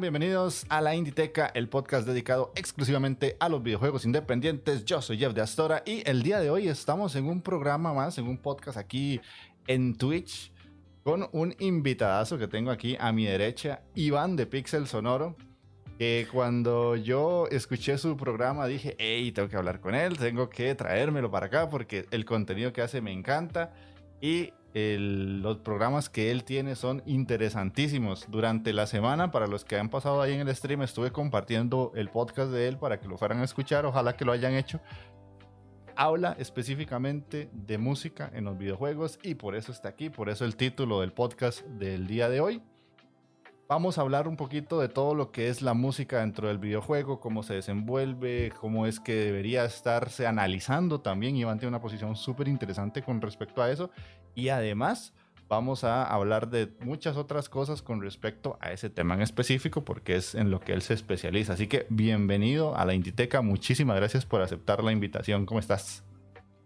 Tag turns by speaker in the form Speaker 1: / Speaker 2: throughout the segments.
Speaker 1: Bienvenidos a la Inditeca, el podcast dedicado exclusivamente a los videojuegos independientes. Yo soy Jeff de Astora y el día de hoy estamos en un programa más, en un podcast aquí en Twitch con un invitadazo que tengo aquí a mi derecha, Iván de Pixel Sonoro. Que cuando yo escuché su programa dije, hey, tengo que hablar con él, tengo que traérmelo para acá porque el contenido que hace me encanta. Y los programas que él tiene son interesantísimos. Durante la semana, para los que han pasado ahí en el stream, estuve compartiendo el podcast de él para que lo fueran a escuchar. Ojalá que lo hayan hecho. Habla específicamente de música en los videojuegos y por eso está aquí, por eso el título del podcast del día de hoy. Vamos a hablar un poquito de todo lo que es la música dentro del videojuego, cómo se desenvuelve, cómo es que debería estarse analizando también. Iván tiene una posición súper interesante con respecto a eso. Y además vamos a hablar de muchas otras cosas con respecto a ese tema en específico, porque es en lo que él se especializa. Así que bienvenido a la Inditeca. Muchísimas gracias por aceptar la invitación. ¿Cómo estás?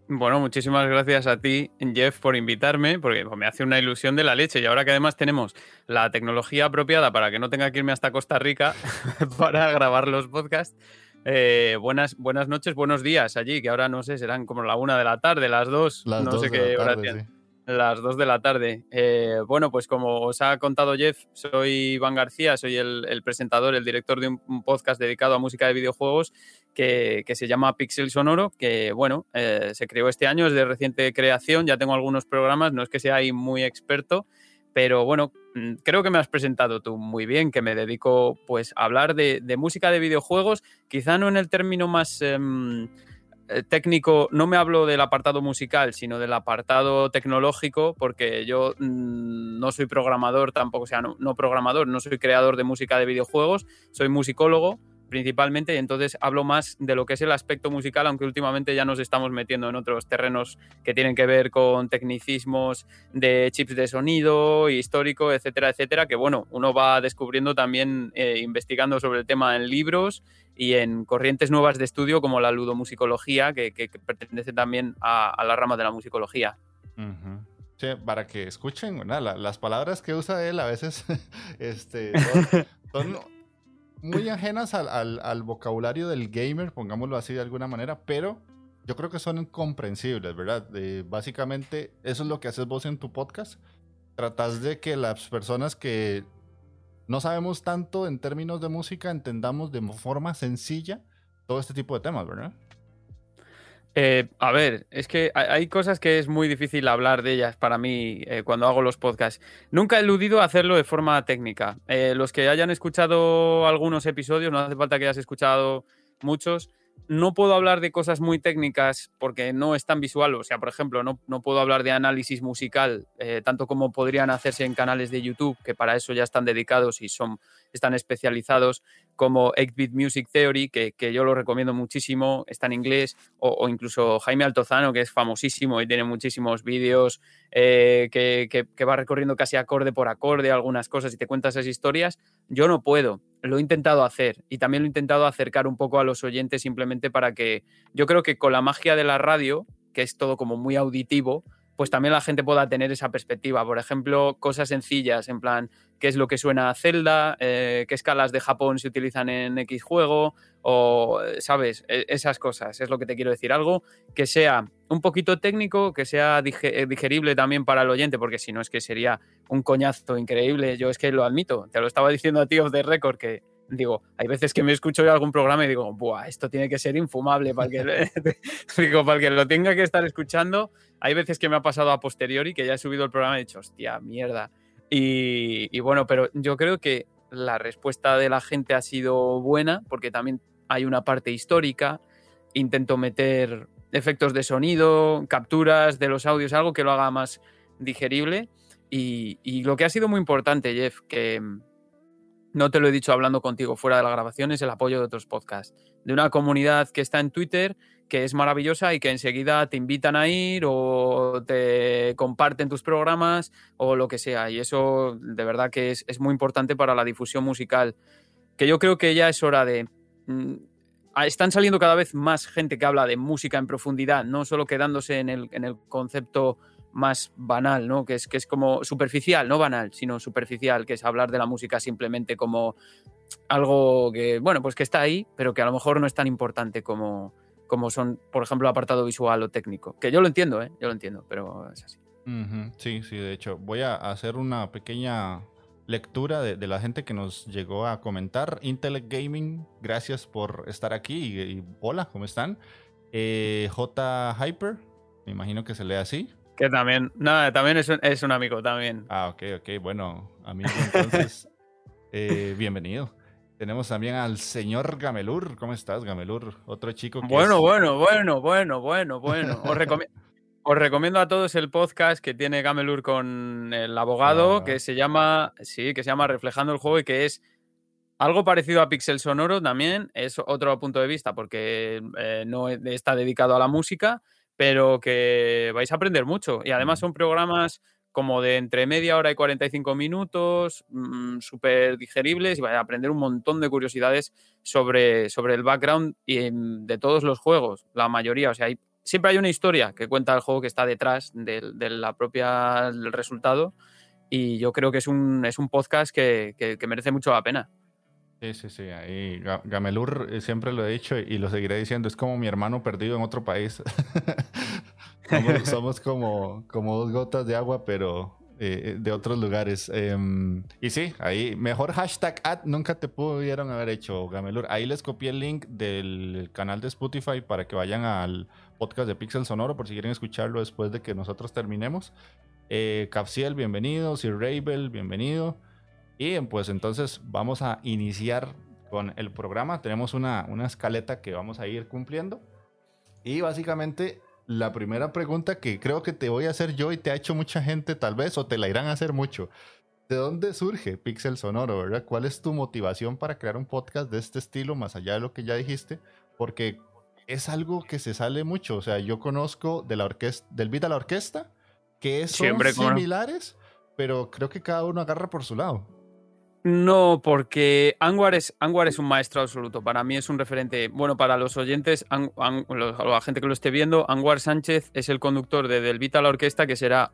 Speaker 2: Bueno, muchísimas gracias a ti, Jeff, por invitarme, porque me hace una ilusión de la leche. Y ahora que además tenemos la tecnología apropiada para que no tenga que irme hasta Costa Rica para grabar los podcasts, eh, buenas, buenas noches, buenos días allí, que ahora no sé, serán como la una de la tarde, las dos, no sé qué hora tienen. Las dos de la tarde. Eh, bueno, pues como os ha contado Jeff, soy Iván García, soy el, presentador, el director de un, podcast dedicado a música de videojuegos que, se llama Pixel Sonoro, que bueno, eh, se creó este año, es de reciente creación, ya tengo algunos programas, no es que sea ahí muy experto, pero bueno, mm, creo que me has presentado tú muy bien, que me dedico pues a hablar de, música de videojuegos, quizá no en el término más... Em, técnico, no me hablo del apartado musical, sino del apartado tecnológico, porque yo mm, no soy programador, tampoco, sea, no, programador, no soy creador de música de videojuegos, soy musicólogo principalmente, y entonces hablo más de lo que es el aspecto musical, aunque últimamente ya nos estamos metiendo en otros terrenos que tienen que ver con tecnicismos de chips de sonido, histórico, etcétera, etcétera, que bueno, uno va descubriendo también eh, investigando sobre el tema en libros y en corrientes nuevas de estudio como la ludomusicología, que, que, pertenece también a, la rama de la musicología.
Speaker 1: sí, para que escuchen, las palabras que usa él a veces este, son, muy ajenas al, vocabulario del gamer, pongámoslo así de alguna manera, pero yo creo que son comprensibles, ¿verdad? básicamente, eso es lo que haces vos en tu podcast. Tratas de que las personas que no sabemos tanto en términos de música, entendamos de forma sencilla todo este tipo de temas, ¿verdad?
Speaker 2: Eh, a ver, es que hay cosas que es muy difícil hablar de ellas para mí eh, cuando hago los podcasts. Nunca he eludido hacerlo de forma técnica. Eh, los que hayan escuchado algunos episodios, no hace falta que hayas escuchado muchos, no puedo hablar de cosas muy técnicas porque no es tan visual. O sea, por ejemplo, no, no puedo hablar de análisis musical eh, tanto como podrían hacerse en canales de YouTube, que para eso ya están dedicados y son, están especializados, como 8-Bit Music Theory, que, que, yo lo recomiendo muchísimo, está en inglés, o, incluso Jaime Altozano, que es famosísimo y tiene muchísimos vídeos eh, que, que, que va recorriendo casi acorde por acorde algunas cosas y te cuenta esas historias. Yo no puedo lo he intentado hacer y también lo he intentado acercar un poco a los oyentes simplemente para que yo creo que con la magia de la radio, que es todo como muy auditivo, pues también la gente pueda tener esa perspectiva. Por ejemplo, cosas sencillas, en plan, qué es lo que suena a Zelda, eh, qué escalas de Japón se utilizan en X juego, o, ¿sabes? E, esas cosas, es lo que te quiero decir. Algo que sea un poquito técnico, que sea eh, digerible también para el oyente, porque si no es que sería un coñazo increíble. Yo es que lo admito, te lo estaba diciendo a ti of the record, que digo, hay veces que me escucho algún programa y digo, Buah, esto tiene que ser infumable para que, para que lo tenga que estar escuchando. Hay veces que me ha pasado a posteriori que ya he subido el programa y he dicho, hostia, mierda. Y, bueno, pero yo creo que la respuesta de la gente ha sido buena porque también hay una parte histórica. Intento meter efectos de sonido, capturas de los audios, algo que lo haga más digerible. Y, lo que ha sido muy importante, Jeff, que no te lo he dicho hablando contigo fuera de la grabación, es el apoyo de otros podcasts. De una comunidad que está en Twitter, que es maravillosa y que enseguida te invitan a ir o te comparten tus programas o lo que sea. Y eso de verdad que es, es muy importante para la difusión musical. Que yo creo que ya es hora de mm, están saliendo cada vez más gente que habla de música en profundidad, no solo quedándose en el, en el concepto más banal, ¿no? Que es, que es como superficial, no banal, sino superficial, que es hablar de la música simplemente como algo que, bueno, pues que está ahí, pero que a lo mejor no es tan importante como, como son, por ejemplo, apartado visual o técnico. Que yo lo entiendo, ¿eh? Yo lo entiendo, pero es así.
Speaker 1: Sí, sí, de hecho, voy a hacer una pequeña lectura de, la gente que nos llegó a comentar. Intellect Gaming, gracias por estar aquí y, hola, ¿cómo están? Eh, J Hyper, me imagino que se lee así.
Speaker 2: Que también, nada, también es un, es un amigo también.
Speaker 1: Ah, ok, ok, bueno, amigo, entonces, eh, bienvenido. Tenemos también al señor Gamelur. ¿Cómo estás, Gamelur? Otro chico que
Speaker 2: Bueno, bueno, bueno, bueno, bueno, bueno. Os recomiendo... Os recomiendo a todos el podcast que tiene Gamelur con el abogado, ah. que se llama, sí, que se llama Reflejando el juego y que es algo parecido a Pixel Sonoro también, es otro punto de vista porque eh, no está dedicado a la música, pero que vais a aprender mucho. Y además son programas como de entre media hora y 45 minutos, mm, súper digeribles y vais a aprender un montón de curiosidades sobre, sobre el background y, mm, de todos los juegos, la mayoría. O sea, hay siempre hay una historia que cuenta el juego que está detrás de, la propia del resultado y yo creo que es un, es un podcast que, merece mucho la pena.
Speaker 1: Sí, sí, sí. Ahí Gamelur eh, siempre lo he dicho y lo seguiré diciendo, es como mi hermano perdido en otro país. somos, como, como dos gotas de agua, pero eh, de otros lugares. Em, y sí, ahí, mejor hashtag ad nunca te pudieron haber hecho, Gamelur. Ahí les copié el link del canal de Spotify para que vayan al podcast de Pixel Sonoro por si quieren escucharlo después de que nosotros terminemos. Eh, Capsiel, bienvenido. Sir Rabel, bienvenido. Y pues entonces vamos a iniciar con el programa. Tenemos una, una escaleta que vamos a ir cumpliendo. Y básicamente la primera pregunta que creo que te voy a hacer yo y te ha hecho mucha gente tal vez o te la irán a hacer mucho. ¿De dónde surge Pixel Sonoro, verdad? ¿Cuál es tu motivación para crear un podcast de este estilo, más allá de lo que ya dijiste? Porque es algo que se sale mucho. O sea, yo conozco de la orquesta, del beat a la orquesta, que son similares, pero creo que cada uno agarra por su lado.
Speaker 2: No, porque Anwar es, es un maestro absoluto. Para mí es un referente. Bueno, para los oyentes, la gente que lo esté viendo, Anwar Sánchez es el conductor de Del Beat a la Orquesta, que será.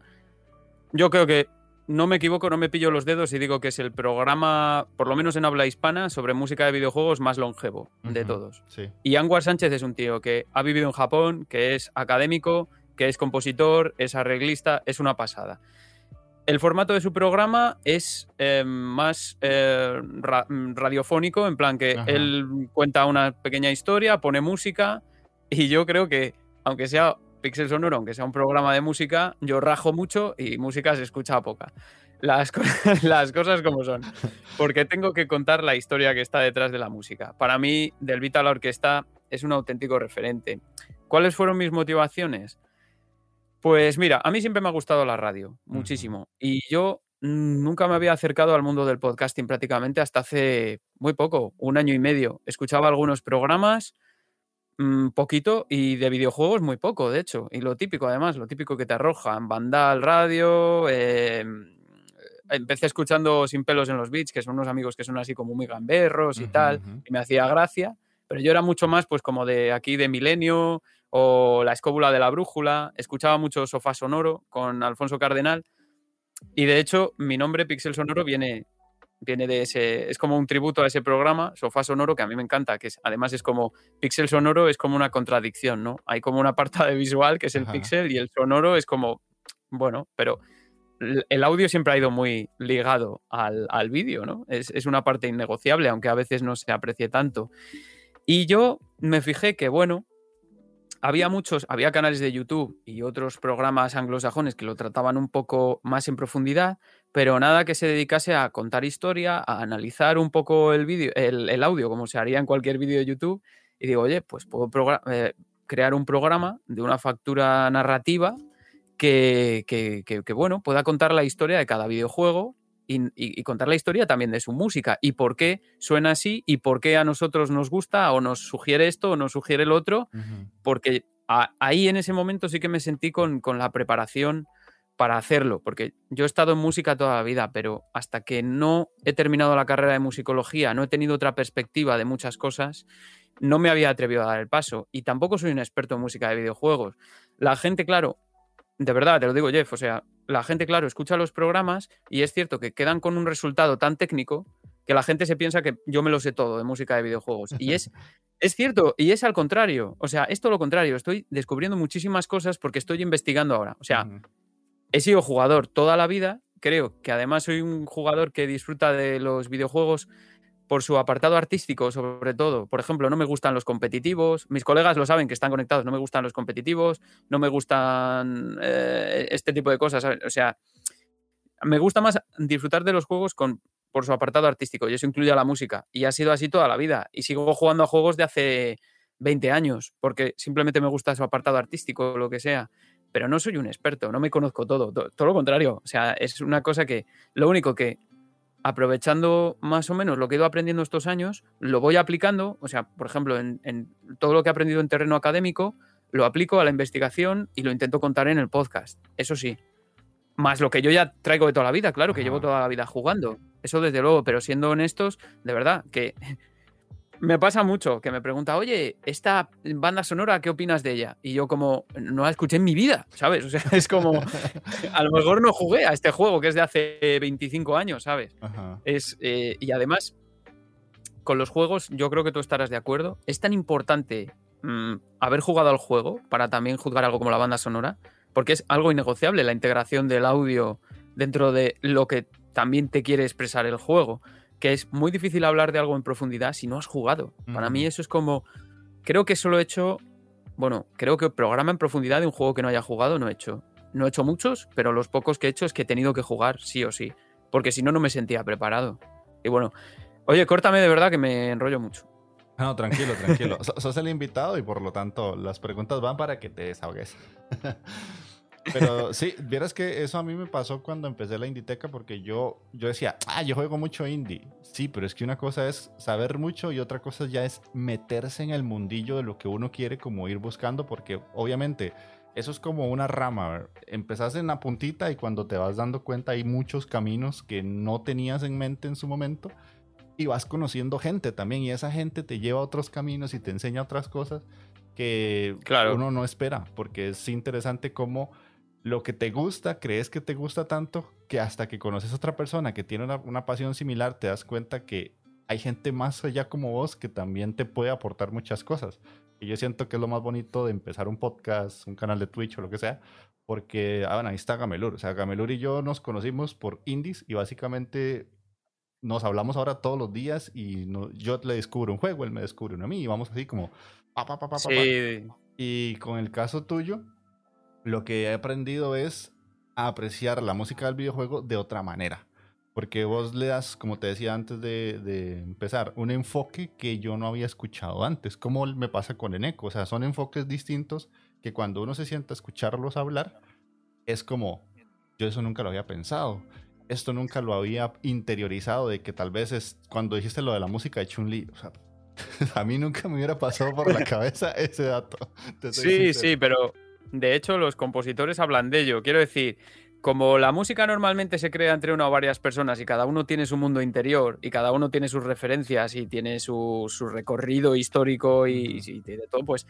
Speaker 2: Yo creo que no me equivoco, no me pillo los dedos y digo que es el programa, por lo menos en habla hispana, sobre música de videojuegos más longevo de todos. Y Anwar Sánchez es un tío que ha vivido en Japón, que es académico, que es compositor, es arreglista, es una pasada. El formato de su programa es eh, más eh, radiofónico, en plan que él cuenta una pequeña historia, pone música y yo creo que, aunque sea Pixel Sonoro, aunque sea un programa de música, yo rajo mucho y música se escucha poca. Las, las cosas como son. Porque tengo que contar la historia que está detrás de la música. Para mí, Del Vita a la Orquesta es un auténtico referente. ¿Cuáles fueron mis motivaciones? Pues mira, a mí siempre me ha gustado la radio, muchísimo. Y yo nunca me había acercado al mundo del podcasting prácticamente hasta hace muy poco, un año y medio. Escuchaba algunos programas, Mm, poquito y de videojuegos muy poco, de hecho. Y lo típico, además, lo típico que te arrojan, Vandal, radio. Em, empecé escuchando Sin pelos en los beats, que son unos amigos que son así como muy gamberros y tal, y me hacía gracia. Pero yo era mucho más, pues, como de aquí de Milenio o La Escóbula de la Brújula. Escuchaba mucho Sofá Sonoro con Alfonso Cardenal. Y de hecho, mi nombre Pixel Sonoro viene viene de ese, es como un tributo a ese programa, Sofá Sonoro, que a mí me encanta, que es, además es como, Pixel Sonoro es como una contradicción, ¿no? Hay como una parte de visual que es el pixel y el sonoro es como, bueno, pero el audio siempre ha ido muy ligado al, al vídeo, ¿no? Es, es, una parte innegociable, aunque a veces no se aprecie tanto. Y yo me fijé que, bueno, había muchos, había canales de YouTube y otros programas anglosajones que lo trataban un poco más en profundidad, pero nada que se dedicase a contar historia, a analizar un poco el el, audio, como se haría en cualquier vídeo de YouTube. Y digo, oye, pues puedo eh, crear un programa de una factura narrativa que, que, bueno, pueda contar la historia de cada videojuego y, contar la historia también de su música y por qué suena así y por qué a nosotros nos gusta o nos sugiere esto o nos sugiere el otro, porque ahí en ese momento sí que me sentí con, con, la preparación para hacerlo, porque yo he estado en música toda la vida, pero hasta que no he terminado la carrera de musicología, no he tenido otra perspectiva de muchas cosas, no me había atrevido a dar el paso y tampoco soy un experto en música de videojuegos. La gente, claro, de verdad, te lo digo, Jeff, o sea, la gente, claro, escucha los programas y es cierto que quedan con un resultado tan técnico que la gente se piensa que yo me lo sé todo de música de videojuegos. Y es, es cierto, y es al contrario. O sea, es todo lo contrario. Estoy descubriendo muchísimas cosas porque estoy investigando ahora. O sea, he sido jugador toda la vida. Creo que además soy un jugador que disfruta de los videojuegos por su apartado artístico, sobre todo. Por ejemplo, no me gustan los competitivos. Mis colegas lo saben que están conectados. No me gustan los competitivos, no me gustan eh, este tipo de cosas. O sea, me gusta más disfrutar de los juegos con, por su apartado artístico y eso incluye a la música. Y ha sido así toda la vida. Y sigo jugando a juegos de hace 20 años porque simplemente me gusta su apartado artístico o lo que sea. Pero no soy un experto, no me conozco todo, todo, todo lo contrario. O sea, es una cosa que lo único que aprovechando más o menos lo que he ido aprendiendo estos años, lo voy aplicando, o sea, por ejemplo, en, todo lo que he aprendido en terreno académico, lo aplico a la investigación y lo intento contar en el podcast. Eso sí. Más lo que yo ya traigo de toda la vida, claro, que llevo toda la vida jugando. Eso desde luego, pero siendo honestos, de verdad, que me pasa mucho que me pregunta, oye, esta banda sonora, ¿qué opinas de ella? Y yo como, no la escuché en mi vida, ¿sabes? O sea, es como, a lo mejor no jugué a este juego que es de hace 25 años, ¿sabes? Es, eh, y además, con los juegos, yo creo que tú estarás de acuerdo, es tan importante mm, haber jugado al juego para también juzgar algo como la banda sonora, porque es algo innegociable la integración del audio dentro de lo que también te quiere expresar el juego que es muy difícil hablar de algo en profundidad si no has jugado. Para mí eso es como, creo que solo he hecho, bueno, creo que programa en profundidad de un juego que no haya jugado no he hecho. No he hecho muchos, pero los pocos que he hecho es que he tenido que jugar sí o sí, porque si no, no me sentía preparado. Y bueno, oye, córtame de verdad que me enrollo mucho.
Speaker 1: No, tranquilo, tranquilo. Sos el invitado y por lo tanto las preguntas van para que te desahogues. Pero sí, vieras que eso a mí me pasó cuando empecé la Inditeca porque yo, yo decía, ah, yo juego mucho indie. Sí, pero es que una cosa es saber mucho y otra cosa ya es meterse en el mundillo de lo que uno quiere como ir buscando porque obviamente eso es como una rama. Empezás en la puntita y cuando te vas dando cuenta hay muchos caminos que no tenías en mente en su momento y vas conociendo gente también y esa gente te lleva a otros caminos y te enseña otras cosas que claro. uno no espera porque es interesante cómo lo que te gusta, crees que te gusta tanto, que hasta que conoces a otra persona que tiene una, pasión similar, te das cuenta que hay gente más allá como vos que también te puede aportar muchas cosas. Y yo siento que es lo más bonito de empezar un podcast, un canal de Twitch o lo que sea, porque, ah, bueno, ahí está Gamelur. O sea, Gamelur y yo nos conocimos por indies y básicamente nos hablamos ahora todos los días y yo le descubro un juego, él me descubre uno a mí y vamos así como... Pa, pa, pa, sí. Y con el caso tuyo, lo que he aprendido es a apreciar la música del videojuego de otra manera. Porque vos le das, como te decía antes de, empezar, un enfoque que yo no había escuchado antes, como me pasa con Eneco. O sea, son enfoques distintos que cuando uno se sienta a escucharlos hablar, es como, yo eso nunca lo había pensado. Esto nunca lo había interiorizado de que tal vez es cuando dijiste lo de la música de Chun-Li. O sea, a mí nunca me hubiera pasado por la cabeza ese dato.
Speaker 2: Sí, sí, pero de hecho, los compositores hablan de ello. Quiero decir, como la música normalmente se crea entre una o varias personas y cada uno tiene su mundo interior y cada uno tiene sus referencias y tiene su, recorrido histórico y, de todo, pues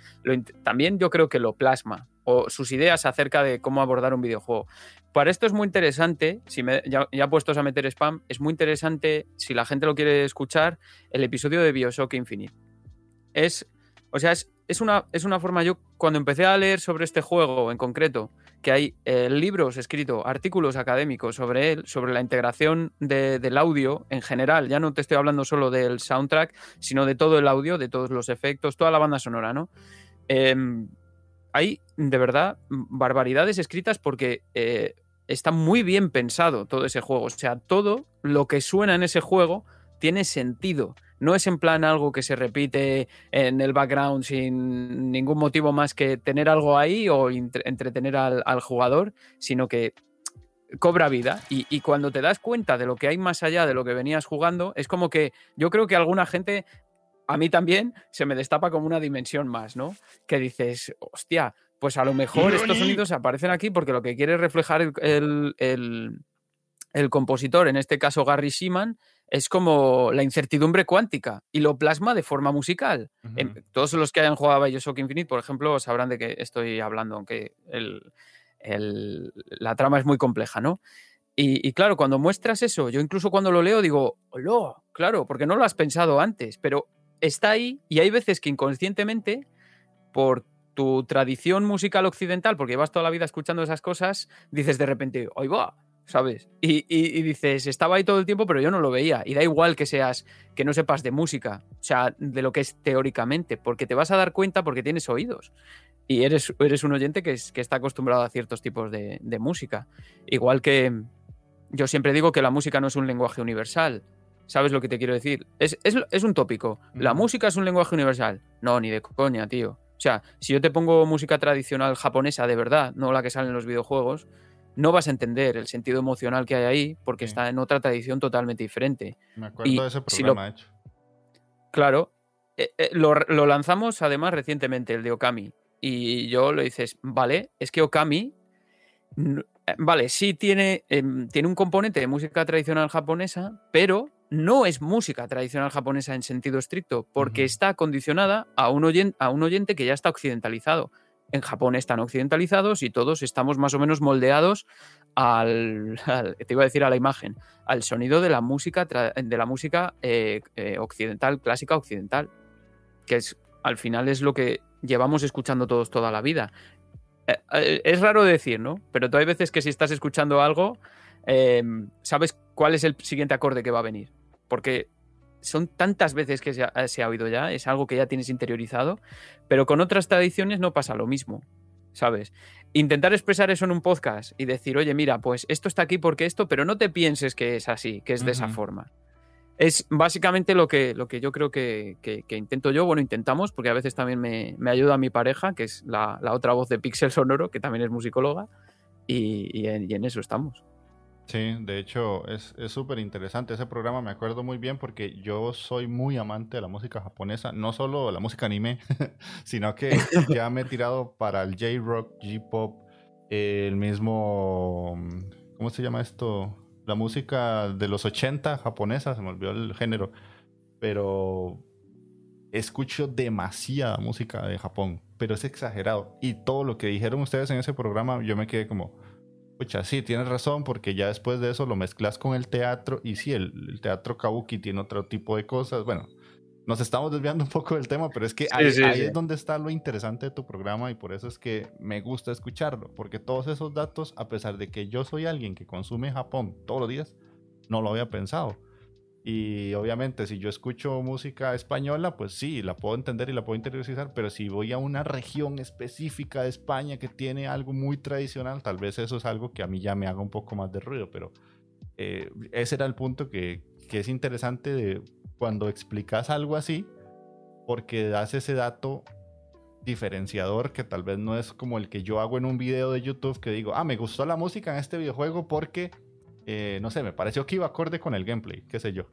Speaker 2: también yo creo que lo plasma o sus ideas acerca de cómo abordar un videojuego. Para esto es muy interesante, si me, ya, ya, puestos a meter spam, es muy interesante, si la gente lo quiere escuchar, el episodio de Bioshock Infinite. Es, o sea, es es una, es una forma, yo cuando empecé a leer sobre este juego en concreto, que hay eh, libros escritos, artículos académicos sobre él, sobre la integración del audio en general, ya no te estoy hablando solo del soundtrack, sino de todo el audio, de todos los efectos, toda la banda sonora, ¿no? Em, hay de verdad barbaridades escritas porque eh, está muy bien pensado todo ese juego, o sea, todo lo que suena en ese juego tiene sentido no es en plan algo que se repite en el background sin ningún motivo más que tener algo ahí o entretener al, jugador, sino que cobra vida y, y, cuando te das cuenta de lo que hay más allá de lo que venías jugando, es como que yo creo que alguna gente, a mí también, se me destapa como una dimensión más, ¿no? Que dices, hostia, pues a lo mejor estos sonidos aparecen aquí porque lo que quiere reflejar el, el, compositor, en este caso Gary Seaman, es como la incertidumbre cuántica y lo plasma de forma musical. todos los que hayan jugado a Bioshock Infinite, por ejemplo, sabrán de qué estoy hablando, aunque la trama es muy compleja, ¿no? Y, claro, cuando muestras eso, yo incluso cuando lo leo digo, ¡Hola! Claro, porque no lo has pensado antes, pero está ahí y hay veces que inconscientemente, por tu tradición musical occidental, porque llevas toda la vida escuchando esas cosas, dices de repente, ¡ay va! ¿Sabes? Y, dices, estaba ahí todo el tiempo, pero yo no lo veía. Y da igual que seas, que no sepas de música, o sea, de lo que es teóricamente, porque te vas a dar cuenta porque tienes oídos. Y eres, eres un oyente que, que está acostumbrado a ciertos tipos de, música. Igual que yo siempre digo que la música no es un lenguaje universal. ¿Sabes lo que te quiero decir? Es, es un tópico. ¿La música es un lenguaje universal? No, ni de coña, tío. O sea, si yo te pongo música tradicional japonesa de verdad, no la que sale en los videojuegos, no vas a entender el sentido emocional que hay ahí porque está en otra tradición totalmente diferente.
Speaker 1: Me acuerdo de ese programa hecho.
Speaker 2: Claro, eh, eh, lo, lanzamos además recientemente, el de Okami. Y yo lo dices, vale, es que Okami, eh, vale, sí tiene, em, tiene un componente de música tradicional japonesa, pero no es música tradicional japonesa en sentido estricto, porque está condicionada a un, oyente, a un oyente que ya está occidentalizado. En Japón están occidentalizados y todos estamos más o menos moldeados al, te iba a decir a la imagen, al sonido de la música, de la música eh, eh, occidental, clásica occidental, que es al final es lo que llevamos escuchando todos toda la vida. Eh, es raro decir, ¿no? Pero hay veces que si estás escuchando algo, sabes cuál es el siguiente acorde que va a venir. Porque son tantas veces que se ha, oído ya, es algo que ya tienes interiorizado, pero con otras tradiciones no pasa lo mismo, ¿sabes? Intentar expresar eso en un podcast y decir, oye, mira, pues esto está aquí porque esto, pero no te pienses que es así, que es de esa forma. Es básicamente lo que, lo que yo creo que, intento yo, bueno, intentamos, porque a veces también me, ayuda mi pareja, que es la, otra voz de Pixel Sonoro, que también es musicóloga, y en eso estamos.
Speaker 1: Sí, de hecho es súper interesante ese programa, me acuerdo muy bien porque yo soy muy amante de la música japonesa, no solo la música anime, sino que ya me he tirado para el J-Rock, J-Pop, el mismo, ¿cómo se llama esto? La música de los 80 japonesa, se me olvidó el género, pero escucho demasiada música de Japón, pero es exagerado. Y todo lo que dijeron ustedes en ese programa, yo me quedé como Pucha, sí, tienes razón, porque ya después de eso lo mezclas con el teatro y sí, el, teatro kabuki tiene otro tipo de cosas. Bueno, nos estamos desviando un poco del tema, pero es que ahí, es donde está lo interesante de tu programa y por eso es que me gusta escucharlo, porque todos esos datos, a pesar de que yo soy alguien que consume Japón todos los días, no lo había pensado. Y obviamente si yo escucho música española, pues sí, la puedo entender y la puedo interiorizar, pero si voy a una región específica de España que tiene algo muy tradicional, tal vez eso es algo que a mí ya me haga un poco más de ruido, pero eh, ese era el punto que, que es interesante de cuando explicas algo así, porque das ese dato diferenciador que tal vez no es como el que yo hago en un video de YouTube que digo, ah, me gustó la música en este videojuego porque eh, no sé, me pareció que iba acorde con el gameplay, qué sé yo.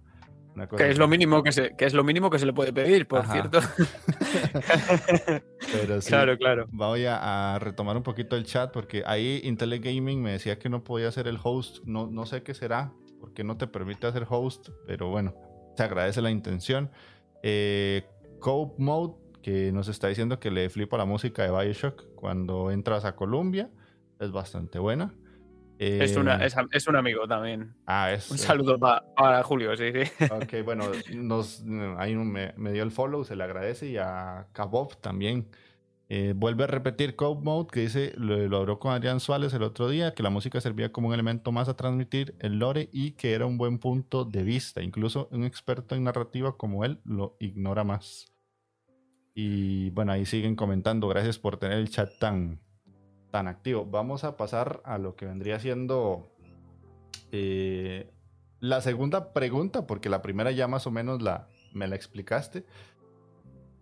Speaker 2: Que es, lo mínimo que, se, que es lo mínimo que se le puede pedir, por cierto.
Speaker 1: Pero sí, claro, claro. Voy a, retomar un poquito el chat porque ahí Intel Gaming me decía que no podía ser el host. No, no sé qué será, porque no te permite hacer host, pero bueno, se agradece la intención. Eh, Cope Mode, que nos está diciendo que le flipa la música de Bioshock cuando entras a Colombia, es bastante buena.
Speaker 2: Es, una, eh, es, un amigo también.
Speaker 1: Ah, es,
Speaker 2: un saludo para Julio, sí, sí.
Speaker 1: Ok, bueno, nos, ahí me, me, dio el follow, se le agradece y a Kabov también. Eh, vuelve a repetir Code Mode, que dice, lo, lo habló con Adrián Suárez el otro día, que la música servía como un elemento más a transmitir el lore y que era un buen punto de vista. Incluso un experto en narrativa como él lo ignora más. Y bueno, ahí siguen comentando. Gracias por tener el chat tan, tan activo. Vamos a pasar a lo que vendría siendo eh, la segunda pregunta, porque la primera ya más o menos la, me la explicaste.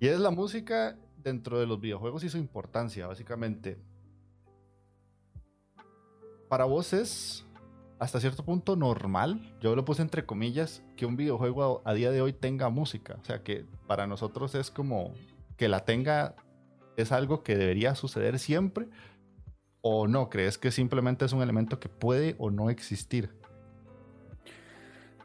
Speaker 1: Y es la música dentro de los videojuegos y su importancia, básicamente. Para vos es hasta cierto punto normal, yo lo puse entre comillas, que un videojuego a, día de hoy tenga música. O sea, que para nosotros es como que la tenga, es algo que debería suceder siempre. ¿O no? ¿Crees que simplemente es un elemento que puede o no existir?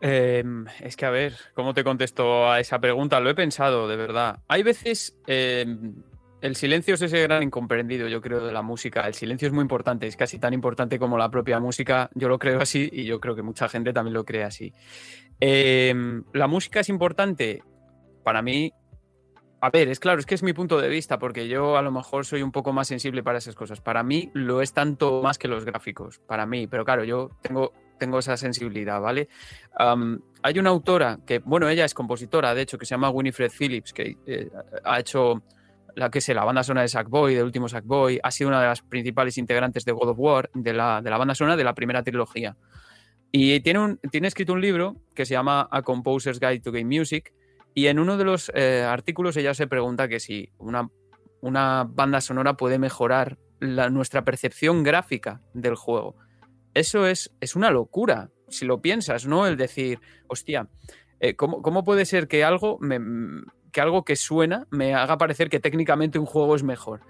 Speaker 2: Em, es que a ver, ¿cómo te contesto a esa pregunta? Lo he pensado, de verdad. Hay veces em, el silencio es ese gran incomprendido, yo creo, de la música. El silencio es muy importante, es casi tan importante como la propia música. Yo lo creo así y yo creo que mucha gente también lo cree así. Em, la música es importante para mí. A ver, es claro, es que es mi punto de vista, porque yo a lo mejor soy un poco más sensible para esas cosas. Para mí lo es tanto más que los gráficos, para mí, pero claro, yo tengo tengo esa sensibilidad, ¿vale? hay una autora que, bueno, ella es compositora, de hecho, que se llama Winifred Phillips, que eh, ha hecho la que es la banda sonora de Sackboy, del último Sackboy, ha sido una de las principales integrantes de God of War, de la, de la banda sonora de la primera trilogía. Y tiene, un, tiene escrito un libro que se llama A Composer's Guide to Game Music, y en uno de los eh, artículos ella se pregunta que si una, una banda sonora puede mejorar la, nuestra percepción gráfica del juego eso es, es una locura, si lo piensas, ¿no? El decir, hostia, eh, ¿cómo, puede ser que algo, que algo que suena me haga parecer que técnicamente un juego es mejor?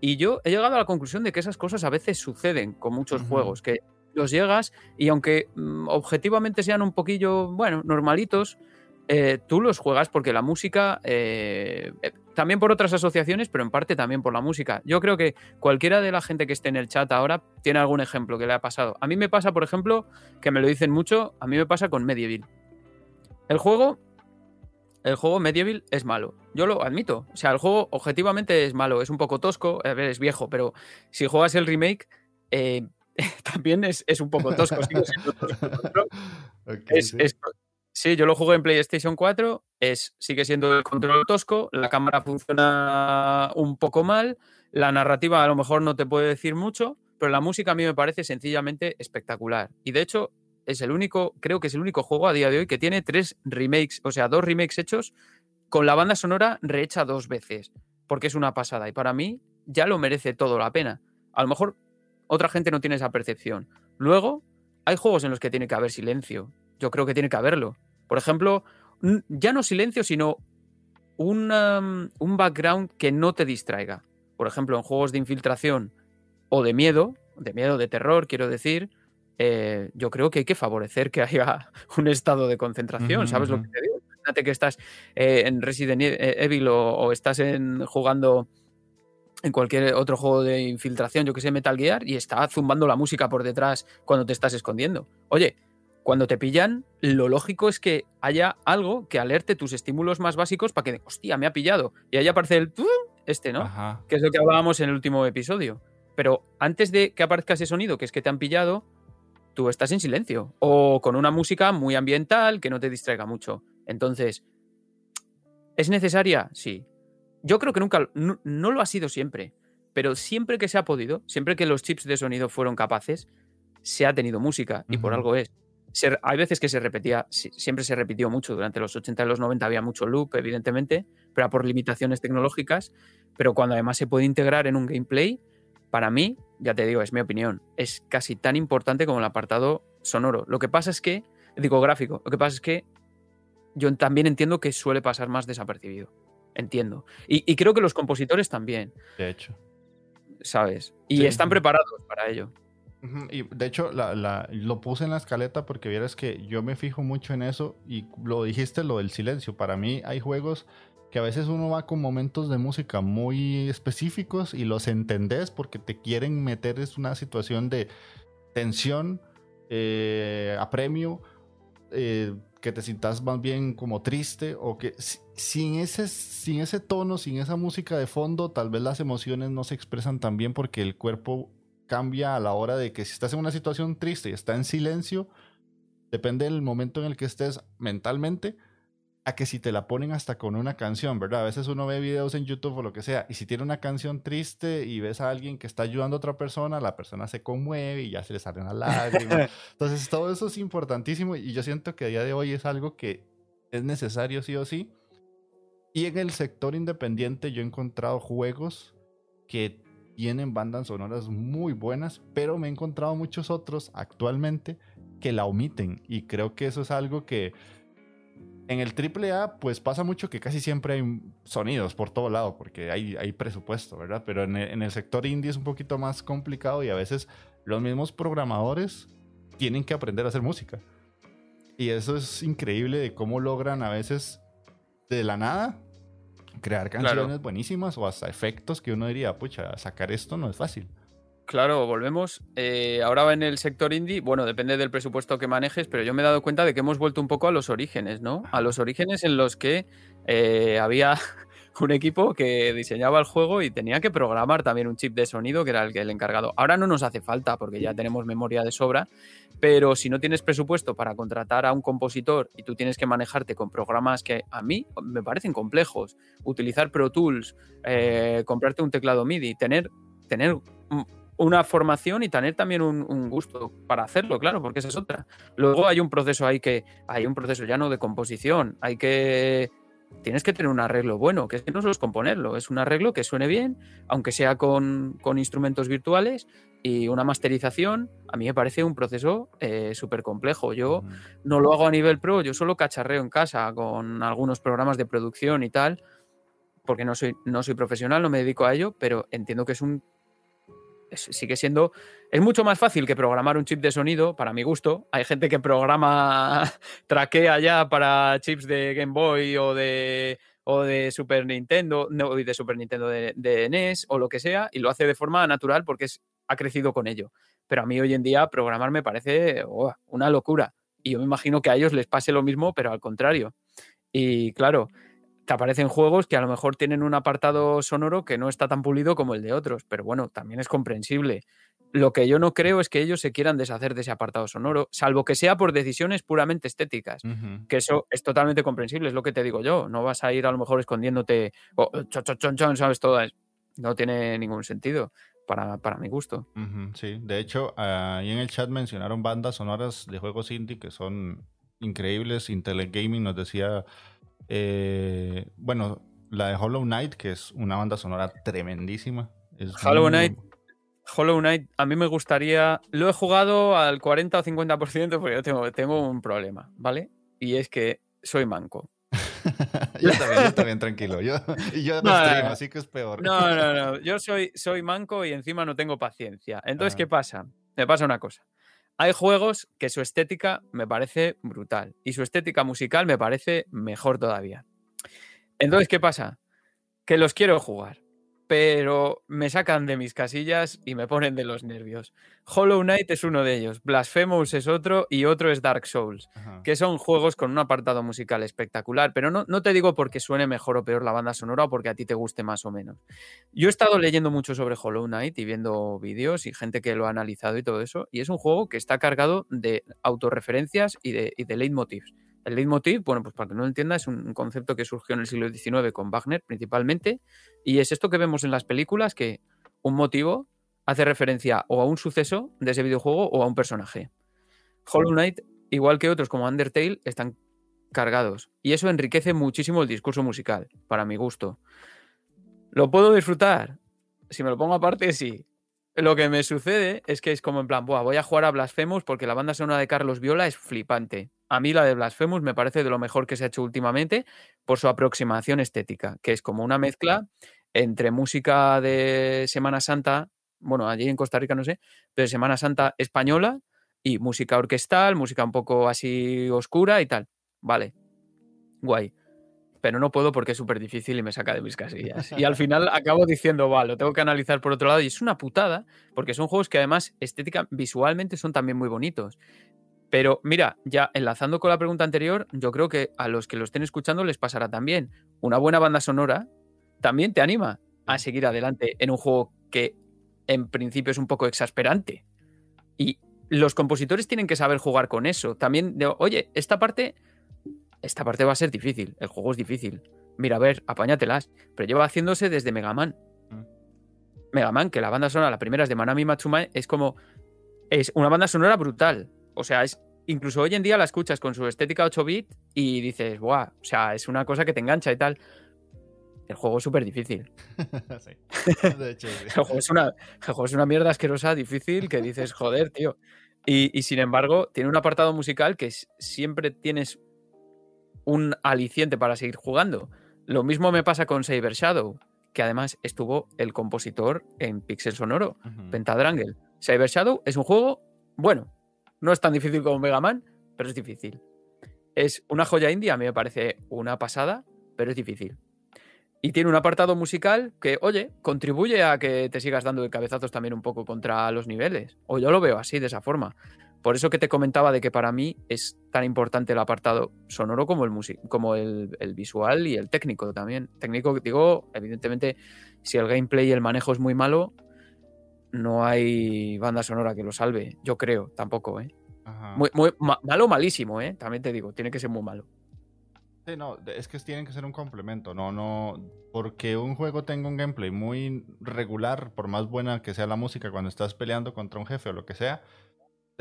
Speaker 2: Y yo he llegado a la conclusión de que esas cosas a veces suceden con muchos juegos, que los llegas y aunque mm, objetivamente sean un poquillo, bueno, normalitos, eh, tú los juegas porque la música, eh, eh, también por otras asociaciones, pero en parte también por la música. Yo creo que cualquiera de la gente que esté en el chat ahora tiene algún ejemplo que le ha pasado. A mí me pasa, por ejemplo, que me lo dicen mucho, a mí me pasa con Medieval. El juego, el juego Medieval es malo. Yo lo admito. O sea, el juego objetivamente es malo, es un poco tosco, a ver, es viejo, pero si juegas el remake, también es, un poco tosco. es, Sí, yo lo jugué en PlayStation 4, es, sigue siendo el control tosco, la cámara funciona un poco mal, la narrativa a lo mejor no te puede decir mucho, pero la música a mí me parece sencillamente espectacular. Y de hecho, es el único, creo que es el único juego a día de hoy que tiene tres remakes, o sea, dos remakes hechos con la banda sonora rehecha dos veces, porque es una pasada. Y para mí ya lo merece todo la pena. A lo mejor otra gente no tiene esa percepción. Luego, hay juegos en los que tiene que haber silencio. Yo creo que tiene que haberlo. Por ejemplo, ya no silencio, sino un, un background que no te distraiga. Por ejemplo, en juegos de infiltración o de miedo, de miedo, de terror, quiero decir, eh, yo creo que hay que favorecer que haya un estado de concentración, ¿sabes lo que te digo? Imagínate que estás eh, en Resident e-, Evil o, estás en, jugando en cualquier otro juego de infiltración, yo que sé, Metal Gear, y está zumbando la música por detrás cuando te estás escondiendo. Oye, cuando te pillan, lo lógico es que haya algo que alerte tus estímulos más básicos para que, hostia, me ha pillado. Y ahí aparece el este, ¿no? Que es lo que hablábamos en el último episodio. Pero antes de que aparezca ese sonido, que es que te han pillado, tú estás en silencio. O con una música muy ambiental que no te distraiga mucho. Entonces, ¿es necesaria? Sí. Yo creo que nunca, no, lo ha sido siempre. Pero siempre que se ha podido, siempre que los chips de sonido fueron capaces, se ha tenido música. Y por algo es hay veces que se repetía, siempre se repitió mucho, durante los 80 y los 90 había mucho loop, evidentemente, pero por limitaciones tecnológicas, pero cuando además se puede integrar en un gameplay, para mí, ya te digo, es mi opinión, es casi tan importante como el apartado sonoro. Lo que pasa es que, digo gráfico, lo que pasa es que yo también entiendo que suele pasar más desapercibido. Entiendo. Y, creo que los compositores también.
Speaker 1: De hecho.
Speaker 2: ¿Sabes? Y están preparados para ello.
Speaker 1: De hecho, lo puse en la escaleta porque vieras que yo me fijo mucho en eso y lo dijiste, lo del silencio. Para mí hay juegos que a veces uno va con momentos de música muy específicos y los entendés porque te quieren meter en una situación de tensión, eh, apremio, eh, que te sientas más bien como triste o que sin ese, sin ese tono, sin esa música de fondo, tal vez las emociones no se expresan tan bien porque el cuerpo cambia a la hora de que si estás en una situación triste y está en silencio, depende del momento en el que estés mentalmente, a que si te la ponen hasta con una canción, ¿verdad? A veces uno ve videos en YouTube o lo que sea, y si tiene una canción triste y ves a alguien que está ayudando a otra persona, la persona se conmueve y ya se le salen las lágrimas. Entonces, todo eso es importantísimo y yo siento que a día de hoy es algo que es necesario sí o sí. Y en el sector independiente yo he encontrado juegos que tienen bandas sonoras muy buenas, pero me he encontrado muchos otros actualmente que la omiten. Y creo que eso es algo que en el AAA, pues pasa mucho que casi siempre hay sonidos por todo lado, porque hay, hay presupuesto, ¿verdad? Pero en el, sector indie es un poquito más complicado y a veces los mismos programadores tienen que aprender a hacer música. Y eso es increíble de cómo logran a veces de la nada crear canciones buenísimas o hasta efectos que uno diría, pucha, sacar esto no es fácil.
Speaker 2: Claro, volvemos. Eh, ahora va en el sector indie, bueno, depende del presupuesto que manejes, pero yo me he dado cuenta de que hemos vuelto un poco a los orígenes, ¿no? A los orígenes en los que eh, había un equipo que diseñaba el juego y tenía que programar también un chip de sonido que era el, el encargado. Ahora no nos hace falta porque ya tenemos memoria de sobra, pero si no tienes presupuesto para contratar a un compositor y tú tienes que manejarte con programas que a mí me parecen complejos, utilizar Pro Tools, eh, comprarte un teclado MIDI, tener, tener una formación y tener también un, gusto para hacerlo, claro, porque esa es otra. Luego hay un proceso ahí que, hay un proceso ya no de composición, hay que, tienes que tener un arreglo bueno, que no solo es componerlo, es un arreglo que suene bien, aunque sea con, instrumentos virtuales y una masterización, a mí me parece un proceso eh, súper complejo. Yo no lo hago a nivel pro, yo solo cacharreo en casa con algunos programas de producción y tal, porque no soy, no soy profesional, no me dedico a ello, pero entiendo que es un sigue siendo. Es mucho más fácil que programar un chip de sonido, para mi gusto. Hay gente que programa, traquea ya para chips de Game Boy o de, o de Super Nintendo, no, de Super Nintendo de, NES o lo que sea, y lo hace de forma natural porque es, ha crecido con ello. Pero a mí hoy en día programar me parece una locura. Y yo me imagino que a ellos les pase lo mismo, pero al contrario. Y claro, te aparecen juegos que a lo mejor tienen un apartado sonoro que no está tan pulido como el de otros, pero bueno, también es comprensible. Lo que yo no creo es que ellos se quieran deshacer de ese apartado sonoro, salvo que sea por decisiones puramente estéticas, que eso es totalmente comprensible, es lo que te digo yo. No vas a ir a lo mejor escondiéndote, oh, chon, chon, sabes todo. No tiene ningún sentido. Para, para, mi gusto.
Speaker 1: sí, de hecho, ahí en el chat mencionaron bandas sonoras de juegos indie que son increíbles. Intel Gaming nos decía eh, bueno, la de Hollow Knight, que es una banda sonora tremendísima.
Speaker 2: Hollow Knight. Hollow Knight, a mí me gustaría. Lo he jugado al 40 o 50% porque yo tengo, tengo un problema, ¿vale? Y es que soy manco.
Speaker 1: yo también, yo también, tranquilo. Yo, yo no, stream, así que es peor.
Speaker 2: No, no, no. Yo soy, soy manco y encima no tengo paciencia. Entonces, ¿qué pasa? Me pasa una cosa. Hay juegos que su estética me parece brutal y su estética musical me parece mejor todavía. Entonces, ¿qué pasa? Que los quiero jugar, pero me sacan de mis casillas y me ponen de los nervios. Hollow Knight es uno de ellos, Blasphemous es otro y otro es Dark Souls, que son juegos con un apartado musical espectacular, pero no, no te digo porque suene mejor o peor la banda sonora o porque a ti te guste más o menos. Yo he estado leyendo mucho sobre Hollow Knight y viendo vídeos y gente que lo ha analizado y todo eso, y es un juego que está cargado de autorreferencias y de, y de leitmotivs. El leitmotiv, bueno, pues para que no lo entienda, es un concepto que surgió en el siglo XIX con Wagner principalmente, y es esto que vemos en las películas, que un motivo hace referencia o a un suceso de ese videojuego o a un personaje. Hollow Knight, igual que otros como Undertale, están cargados, y eso enriquece muchísimo el discurso musical, para mi gusto. ¿Lo puedo disfrutar? Si me lo pongo aparte, sí. Lo que me sucede es que es como en plan, voy a jugar a Blasphemous porque la banda sonora de Carlos Viola es flipante. A mí la de Blasphemous me parece de lo mejor que se ha hecho últimamente por su aproximación estética, que es como una mezcla entre música de Semana Santa, bueno, allí en Costa Rica no sé, pero de Semana Santa española y música orquestal, música un poco así oscura y tal. Vale, guay pero no puedo porque es súper difícil y me saca de mis casillas. Y al final acabo diciendo, vale, lo tengo que analizar por otro lado y es una putada, porque son juegos que además estética, visualmente son también muy bonitos. Pero mira, ya enlazando con la pregunta anterior, yo creo que a los que lo estén escuchando les pasará también. Una buena banda sonora también te anima a seguir adelante en un juego que en principio es un poco exasperante. Y los compositores tienen que saber jugar con eso. También, de, oye, esta parte esta parte va a ser difícil, el juego es difícil. Mira, a ver, apáñatelas. Pero lleva haciéndose desde Mega Man. Mm. Mega Man, que la banda sonora, la primera es de Manami Matsumae, es como. Es una banda sonora brutal. O sea, es. Incluso hoy en día la escuchas con su estética 8 bit y dices, ¡buah! O sea, es una cosa que te engancha y tal. el juego es súper difícil.
Speaker 1: sí. De hecho, sí.
Speaker 2: El juego, es una, el juego es una mierda asquerosa, difícil, que dices, joder, tío. Y, y sin embargo, tiene un apartado musical que es- siempre tienes un aliciente para seguir jugando. Lo mismo me pasa con Saber Shadow, que además estuvo el compositor en Pixel Sonoro,
Speaker 1: Ujú.
Speaker 2: Pentadrangle. Saber Shadow es un juego, bueno, no es tan difícil como Mega Man, pero es difícil. Es una joya indie, a mí me parece una pasada, pero es difícil. Y tiene un apartado musical que, oye, contribuye a que te sigas dando de cabezazos también un poco contra los niveles. O yo lo veo así, de esa forma. Por eso que te comentaba de que para mí es tan importante el apartado sonoro como el, como el, el visual y el técnico también. Técnico, digo, evidentemente, si el gameplay y el manejo es muy malo, no hay banda sonora que lo salve. Yo creo, tampoco, ¿eh?
Speaker 1: Ajá.
Speaker 2: Muy, muy ma- malo, malísimo, ¿eh? También te digo, tiene que ser muy malo.
Speaker 1: Sí, no, es que tienen que ser un complemento, no, no, porque un juego tenga un gameplay muy regular, por más buena que sea la música cuando estás peleando contra un jefe o lo que sea,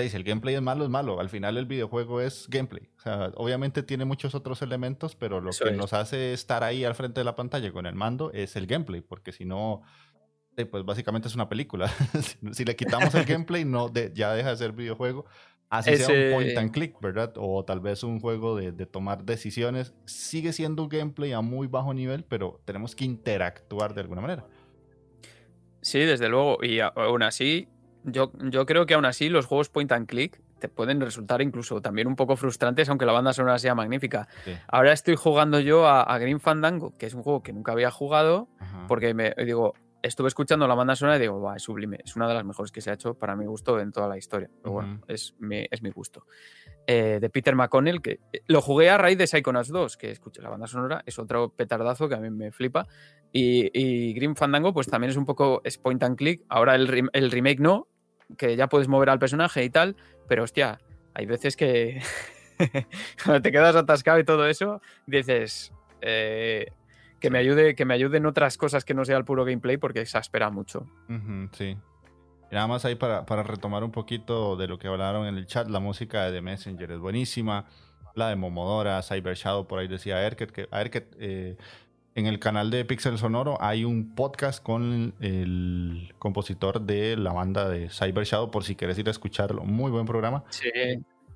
Speaker 1: dice, el gameplay es malo, es malo, al final el videojuego es gameplay, o sea, obviamente tiene muchos otros elementos, pero lo
Speaker 2: Eso
Speaker 1: que
Speaker 2: es.
Speaker 1: nos hace estar ahí al frente de la pantalla con el mando es el gameplay, porque si no, eh, pues básicamente es una película, si, si le quitamos el gameplay, no, de- ya deja de ser videojuego. Así sea
Speaker 2: Ese-
Speaker 1: un point and click, ¿verdad? O tal vez un juego de, de tomar decisiones. Sigue siendo un gameplay a muy bajo nivel, pero tenemos que interactuar de alguna manera.
Speaker 2: Sí, desde luego. Y aún así, yo, yo creo que aún así los juegos point and click te pueden resultar incluso también un poco frustrantes, aunque la banda sonora sea magnífica.
Speaker 1: Sí.
Speaker 2: Ahora estoy jugando yo a, a Green Fandango, que es un juego que nunca había jugado,
Speaker 1: Ajá.
Speaker 2: porque me digo, estuve escuchando la banda sonora y digo, "Buah, es sublime, es una de las mejores que se ha hecho para mi gusto en toda la historia. Pero bueno, es mi, es mi gusto. Eh, de Peter McConnell, que eh, lo jugué a raíz de Psychonauts 2, que escuché la banda sonora, es otro petardazo que a mí me flipa. Y, y Grim Fandango, pues también es un poco es point and click. Ahora el, el remake no, que ya puedes mover al personaje y tal, pero hostia, hay veces que cuando te quedas atascado y todo eso, dices eh, que me ayude, que me ayuden otras cosas que no sea el puro gameplay porque exaspera mucho.
Speaker 1: Sí. Y nada más ahí para, para retomar un poquito de lo que hablaron en el chat, la música de The Messenger es buenísima. La de Momodora, Cyber Shadow, por ahí decía Erket, que a Erket, eh, en el canal de Pixel Sonoro hay un podcast con el compositor de la banda de Cyber Shadow, por si quieres ir a escucharlo. Muy buen programa.
Speaker 2: Sí,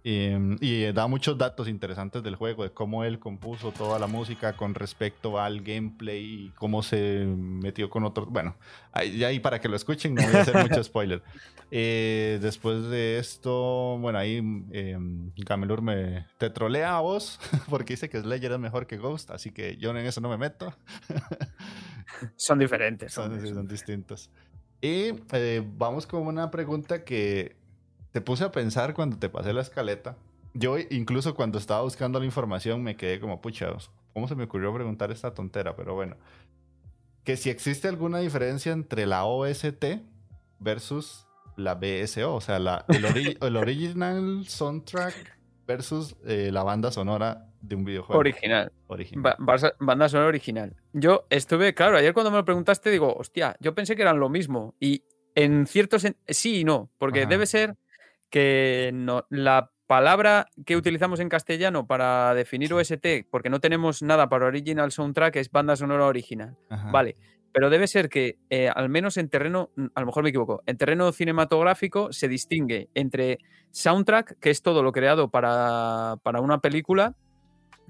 Speaker 1: Eh, y da muchos datos interesantes del juego, de cómo él compuso toda la música con respecto al gameplay y cómo se metió con otros. Bueno, ahí, ahí para que lo escuchen, no voy a hacer mucho spoiler. Eh, después de esto, bueno, ahí eh, Gamelur me te trolea a vos porque dice que Slayer es mejor que Ghost, así que yo en eso no me meto.
Speaker 2: son diferentes.
Speaker 1: Son,
Speaker 2: son-
Speaker 1: son distintos. Y eh, vamos con una pregunta que te puse a pensar cuando te pasé la escaleta. Yo incluso cuando estaba buscando la información me quedé como, pucha, ¿cómo se me ocurrió preguntar esta tontera? Pero bueno, que si existe alguna diferencia entre la OST versus la BSO, o sea, la, el, ori- el original soundtrack versus eh, la banda sonora de un videojuego.
Speaker 2: Original.
Speaker 1: Original.
Speaker 2: Ba- banda sonora original. Yo estuve, claro, ayer cuando me lo preguntaste, digo, hostia, yo pensé que eran lo mismo. Y en cierto sen- sí y no, porque
Speaker 1: Ajá.
Speaker 2: debe ser que no, la palabra que utilizamos en castellano para definir OST, porque no tenemos nada para original soundtrack, es banda sonora original.
Speaker 1: Ajá.
Speaker 2: Vale, pero debe ser que, eh, al menos en terreno, mm, a lo mejor me equivoco, en terreno cinematográfico se distingue entre soundtrack, que es todo lo creado para, para una película,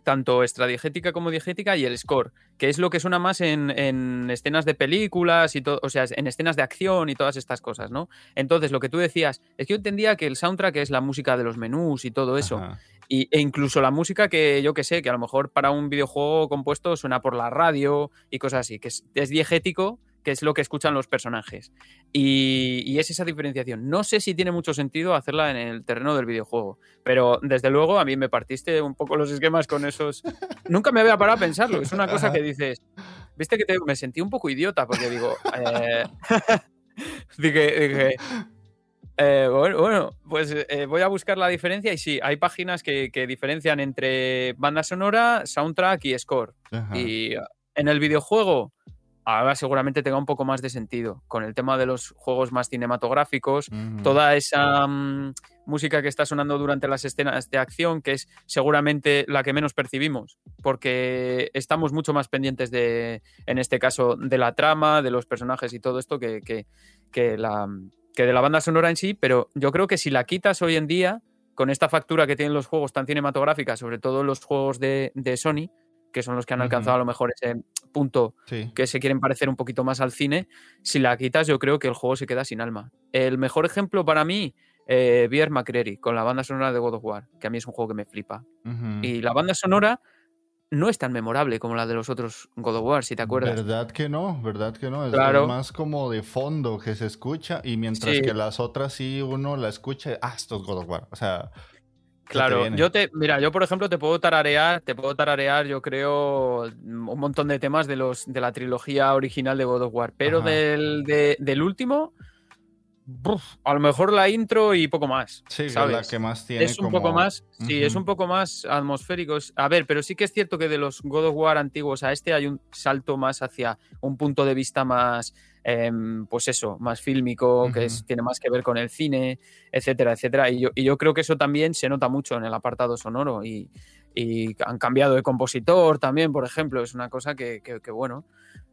Speaker 2: tanto extradigética como diegética, y el score, que es lo que suena más en, en escenas de películas y todo, o sea, en escenas de acción y todas estas cosas, ¿no? Entonces, lo que tú decías, es que yo entendía que el soundtrack es la música de los menús y todo eso.
Speaker 1: Ajá.
Speaker 2: Y, e incluso la música que yo que sé, que a lo mejor para un videojuego compuesto suena por la radio y cosas así, que es, es diegético, que es lo que escuchan los personajes. Y, y es esa diferenciación. No sé si tiene mucho sentido hacerla en el terreno del videojuego, pero desde luego a mí me partiste un poco los esquemas con esos... Nunca me había parado a pensarlo. Es una cosa que dices, viste que te- me sentí un poco idiota porque digo... eh, dije, dije, eh, bueno, bueno, pues eh, voy a buscar la diferencia y sí, hay páginas que, que diferencian entre banda sonora, soundtrack y score.
Speaker 1: Ajá.
Speaker 2: Y en el videojuego ahora seguramente tenga un poco más de sentido. Con el tema de los juegos más cinematográficos, toda esa mm, música que está sonando durante las escenas de acción, que es seguramente la que menos percibimos, porque estamos mucho más pendientes de, en este caso, de la trama, de los personajes y todo esto que, que, la, que de la banda sonora en sí, pero yo creo que si la quitas hoy en día, con esta factura que tienen los juegos tan cinematográficas, sobre todo los juegos de, de Sony, que son los que han alcanzado a lo mejor ese punto que se quieren parecer un poquito más al cine, si la quitas yo creo que el juego se queda sin alma. El mejor ejemplo para mí, eh, Pierre McCreary, con la banda sonora de God of War, que a mí es un juego que me flipa. Y la banda sonora no es tan memorable como la de los otros God of War, si te acuerdas.
Speaker 1: Verdad que no, verdad que no. Es, más como de fondo que se escucha y mientras que las otras sí uno la escucha, ah, esto es God of War. O sea,
Speaker 2: Claro, yo te, mira, yo por ejemplo te puedo tararear, te puedo tararear, yo creo, un montón de temas de los de la trilogía original de God of War, pero del, del último, a lo mejor la intro y poco más.
Speaker 1: Sí, ¿sabes? la que más tiene.
Speaker 2: Es un poco más, sí, es un poco más atmosférico. A ver, pero sí que es cierto que de los God of War antiguos a este hay un salto más hacia un punto de vista más Em, pues eso, más fílmico, que tiene más que ver con el cine, etcétera, etcétera. Y yo, creo que eso también se nota mucho en el apartado sonoro y, han cambiado de compositor también, por ejemplo. Es una cosa que, bueno,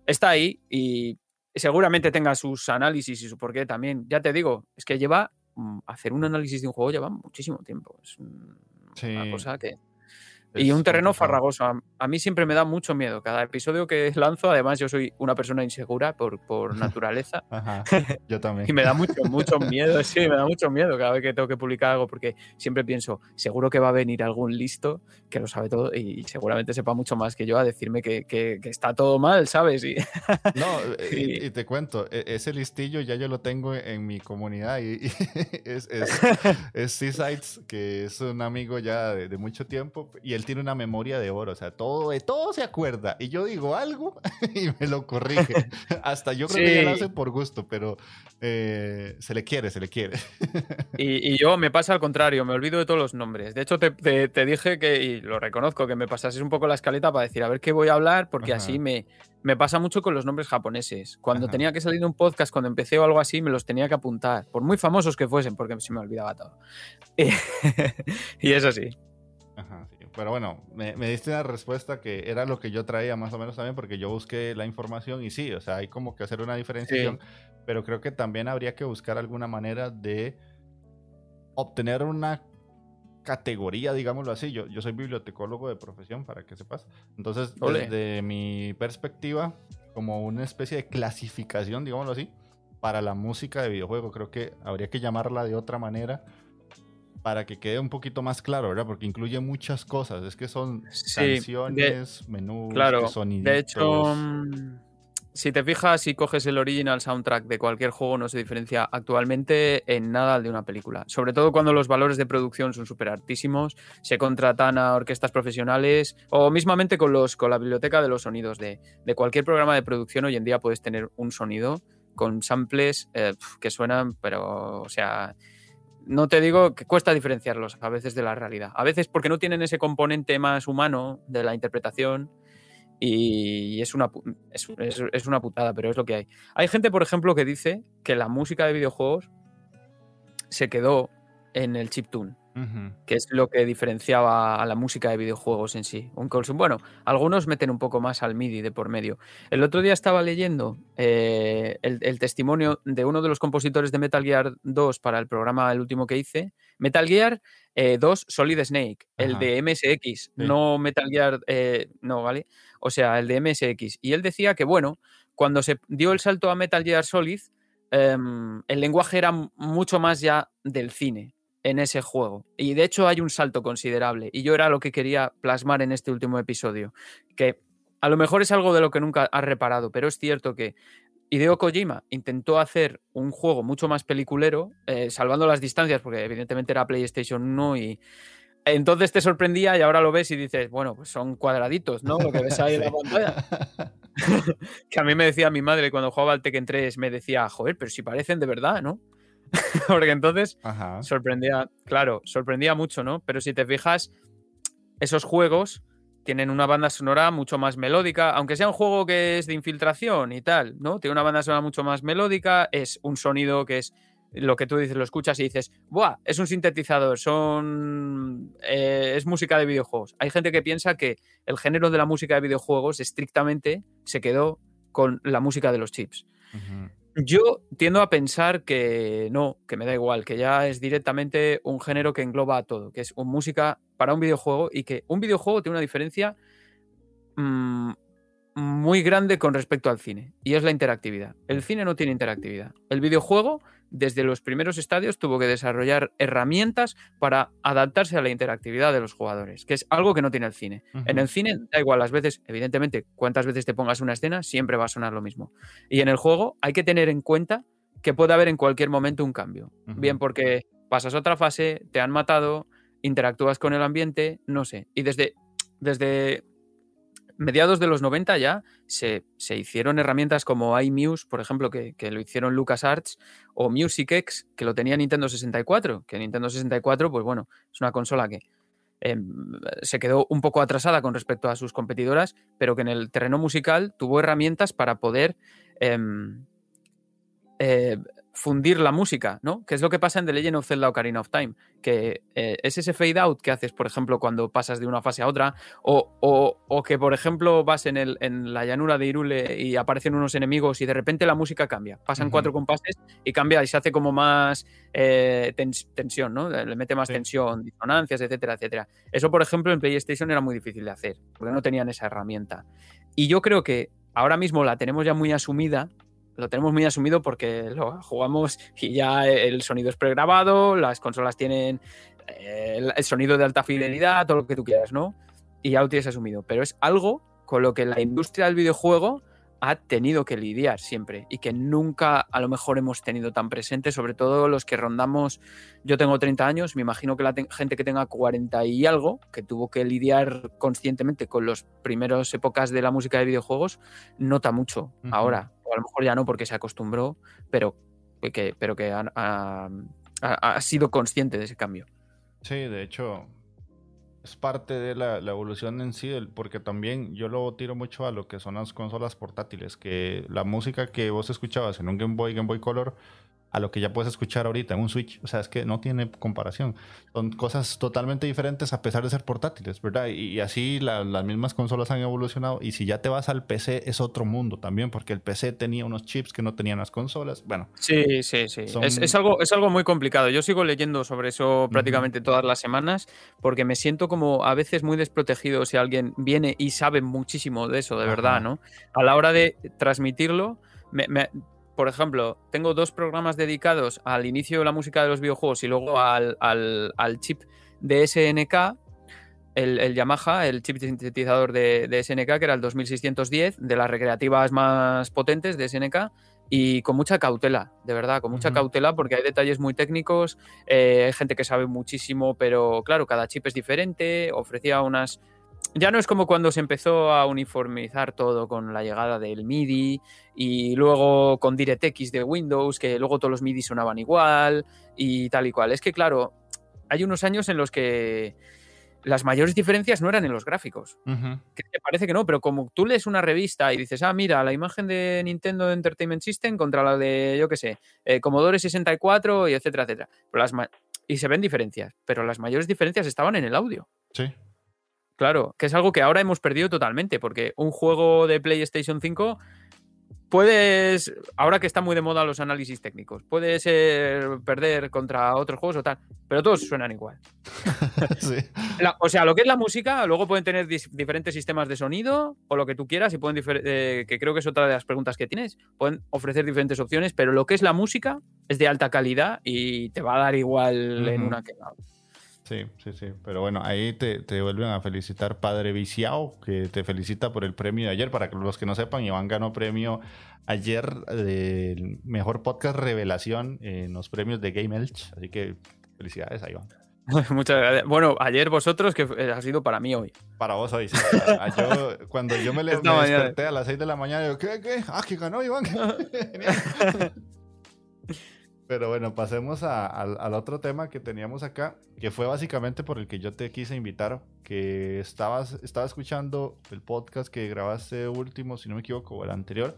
Speaker 2: está ahí y seguramente tenga sus análisis y su porqué también. Ya te digo, es que lleva, mm, hacer un análisis de un juego lleva muchísimo tiempo. Es una cosa que y un terreno farragoso. A, mí siempre me da mucho miedo. Cada episodio que lanzo, además yo soy una persona insegura por, por naturaleza.
Speaker 1: Ajá, yo también.
Speaker 2: y me da mucho, mucho miedo, sí, me da mucho miedo cada vez que tengo que publicar algo porque siempre pienso, seguro que va a venir algún listo que lo sabe todo y seguramente sepa mucho más que yo a decirme que, que, está todo mal, ¿sabes? Y,
Speaker 1: no, y, te cuento, e, ese listillo ya yo lo tengo en mi comunidad y, es, es, es Seasides, que es un amigo ya de, de mucho tiempo y el tiene una memoria de oro, o sea, todo, de todo se acuerda. Y yo digo algo y me lo corrige. Hasta yo creo que ya lo hace por gusto, pero eh, se le quiere, se le quiere.
Speaker 2: y, yo me pasa al contrario, me olvido de todos los nombres. De hecho, te, dije que, y lo reconozco, que me pasases un poco la escaleta para decir a ver qué voy a hablar, porque así me, me pasa mucho con los nombres japoneses. Cuando tenía que salir un podcast, cuando empecé o algo así, me los tenía que apuntar, por muy famosos que fuesen, porque se me olvidaba todo. y eso sí.
Speaker 1: Ajá, pero bueno, me, diste una respuesta que era lo que yo traía más o menos también, porque yo busqué la información y sí, o sea, hay como que hacer una diferenciación, pero creo que también habría que buscar alguna manera de obtener una categoría, digámoslo así. Yo, yo soy bibliotecólogo de profesión, para que sepas. Entonces, desde mi perspectiva, como una especie de clasificación, digámoslo así, para la música de videojuego, creo que habría que llamarla de otra manera para que quede un poquito más claro, ¿verdad? Porque incluye muchas cosas. Es que son canciones, menús,
Speaker 2: claro, De hecho, mm, si te fijas y coges el original soundtrack de cualquier juego, no se diferencia actualmente en nada de una película. Sobre todo cuando los valores de producción son súper altísimos, se contratan a orquestas profesionales o mismamente con, los, con la biblioteca de los sonidos de, cualquier programa de producción. Hoy en día puedes tener un sonido con samples eh, que suenan, pero, o sea, no te digo que cuesta diferenciarlos a veces de la realidad. A veces porque no tienen ese componente más humano de la interpretación y es una, es, una putada, pero es lo que hay. Hay gente, por ejemplo, que dice que la música de videojuegos se quedó en el chiptune que es lo que diferenciaba a la música de videojuegos en sí. Bueno, algunos meten un poco más al MIDI de por medio. El otro día estaba leyendo eh, el, testimonio de uno de los compositores de Metal Gear 2 para el programa el último que hice. Metal Gear 2 eh, Solid Snake, el de MSX, no Metal Gear, eh, no, ¿vale? O sea, el de MSX. Y él decía que, bueno, cuando se dio el salto a Metal Gear Solid, em, el lenguaje era mucho más ya del cine en ese juego. Y de hecho hay un salto considerable. Y yo era lo que quería plasmar en este último episodio. Que a lo mejor es algo de lo que nunca has reparado, pero es cierto que Hideo Kojima intentó hacer un juego mucho más peliculero, eh, salvando las distancias, porque evidentemente era PlayStation 1 y entonces te sorprendía y ahora lo ves y dices, bueno, pues son cuadraditos, ¿no? Lo que ves ahí en la pantalla. que a mí me decía mi madre cuando jugaba al Tekken 3, me decía, joder, pero si parecen de verdad, ¿no? Porque entonces sorprendía, claro, sorprendía mucho, ¿no? Pero si te fijas, esos juegos tienen una banda sonora mucho más melódica, aunque sea un juego que es de infiltración y tal, ¿no? Tiene una banda sonora mucho más melódica, es un sonido que es lo que tú dices, lo escuchas y dices, ¡buah! Es un sintetizador, son. Eh, es música de videojuegos. Hay gente que piensa que el género de la música de videojuegos estrictamente se quedó con la música de los chips. Yo tiendo a pensar que no, que me da igual, que ya es directamente un género que engloba a todo, que es música para un videojuego y que un videojuego tiene una diferencia mm, muy grande con respecto al cine y es la interactividad. El cine no tiene interactividad. El videojuego desde los primeros estadios tuvo que desarrollar herramientas para adaptarse a la interactividad de los jugadores, que es algo que no tiene el cine. En el cine da igual las veces, evidentemente, cuántas veces te pongas una escena, siempre va a sonar lo mismo. Y en el juego hay que tener en cuenta que puede haber en cualquier momento un cambio. Bien porque pasas otra fase, te han matado, interactúas con el ambiente, no sé. Y desde, desde mediados de los 90 ya se, hicieron herramientas como iMuse, por ejemplo, que, lo hicieron LucasArts, o MusicX, que lo tenía Nintendo 64, que Nintendo 64, pues bueno, es una consola que em, se quedó un poco atrasada con respecto a sus competidoras, pero que en el terreno musical tuvo herramientas para poder em, eh, fundir la música, ¿no? Que es lo que pasa en The Legend of Zelda Ocarina of Time, que eh, es ese fade out que haces, por ejemplo, cuando pasas de una fase a otra, o, que, por ejemplo, vas en, el, en, la llanura de Irule y aparecen unos enemigos y de repente la música cambia, pasan cuatro compases y cambia y se hace como más eh, tensión, ¿no? Le mete más tensión, disonancias, etcétera, etcétera. Eso, por ejemplo, en PlayStation era muy difícil de hacer, porque no tenían esa herramienta. Y yo creo que ahora mismo la tenemos ya muy asumida lo tenemos muy asumido porque lo jugamos y ya el sonido es pregrabado, las consolas tienen eh, el sonido de alta fidelidad, todo lo que tú quieras, ¿no? Y ya lo tienes asumido. Pero es algo con lo que la industria del videojuego ha tenido que lidiar siempre y que nunca a lo mejor hemos tenido tan presente, sobre todo los que rondamos, yo tengo 30 años, me imagino que la gente que tenga 40 y algo, que tuvo que lidiar conscientemente con las primeras épocas de la música de videojuegos, nota mucho ahora a lo mejor ya no porque se acostumbró, pero que, pero que ha, sido consciente de ese cambio.
Speaker 1: Sí, de hecho, es parte de la, la, evolución en sí, porque también yo lo tiro mucho a lo que son las consolas portátiles, que la música que vos escuchabas en un Game Boy, Game Boy Color, a lo que ya puedes escuchar ahorita en un Switch. O sea, es que no tiene comparación. Son cosas totalmente diferentes a pesar de ser portátiles, ¿verdad? Y, así las mismas consolas han evolucionado. Y si ya te vas al PC, es otro mundo también, porque el PC tenía unos chips que no tenían las consolas. Bueno.
Speaker 2: Sí, sí, sí. Es, algo, es algo muy complicado. Yo sigo leyendo sobre eso prácticamente todas las semanas, porque me siento como a veces muy desprotegido si alguien viene y sabe muchísimo de eso, de verdad, ¿no? A la hora de transmitirlo. me, por ejemplo, tengo dos programas dedicados al inicio de la música de los videojuegos y luego al, chip de SNK, el, Yamaha, el chip sintetizador de, SNK, que era el 2610, de las recreativas más potentes de SNK, y con mucha cautela, de verdad, con mucha cautela, porque hay detalles muy técnicos, eh, hay gente que sabe muchísimo, pero claro, cada chip es diferente, ofrecía unas ya no es como cuando se empezó a uniformizar todo con la llegada del MIDI y luego con DirectX de Windows, que luego todos los MIDI sonaban igual y tal y cual. Es que, claro, hay unos años en los que las mayores diferencias no eran en los gráficos. Que te parece que no, pero como tú lees una revista y dices, ah, mira, la imagen de Nintendo Entertainment System contra la de, yo qué sé, eh, Commodore 64 y etcétera, etcétera. y se ven diferencias, pero las mayores diferencias estaban en el audio.
Speaker 1: Sí.
Speaker 2: Claro, que es algo que ahora hemos perdido totalmente, porque un juego de PlayStation 5 puedes, ahora que están muy de moda los análisis técnicos, puedes perder contra otros juegos o tal, pero todos suenan igual. o sea, lo que es la música, luego pueden tener diferentes sistemas de sonido o lo que tú quieras y pueden, eh, que creo que es otra de las preguntas que tienes, pueden ofrecer diferentes opciones, pero lo que es la música es de alta calidad y te va a dar igual en una que en otra.
Speaker 1: Sí, sí, sí. Pero bueno, ahí te, vuelven a felicitar Padre Viciao, que te felicita por el premio de ayer. Para los que no sepan, Iván ganó premio ayer del mejor podcast revelación en los premios de Game Elch. Así que felicidades a Iván.
Speaker 2: Muchas gracias. Bueno, ayer vosotros, que ha sido para mí hoy.
Speaker 1: Para vos hoy, sí. Yo, cuando yo me, le, desperté a las 6 de la mañana, yo, ¿qué? ¿Qué? Ah, que ganó Iván. Pero bueno, pasemos al otro tema que teníamos acá, que fue básicamente por el que yo te quise invitar, que estabas, estaba escuchando el podcast que grabaste último, si no me equivoco, o el anterior,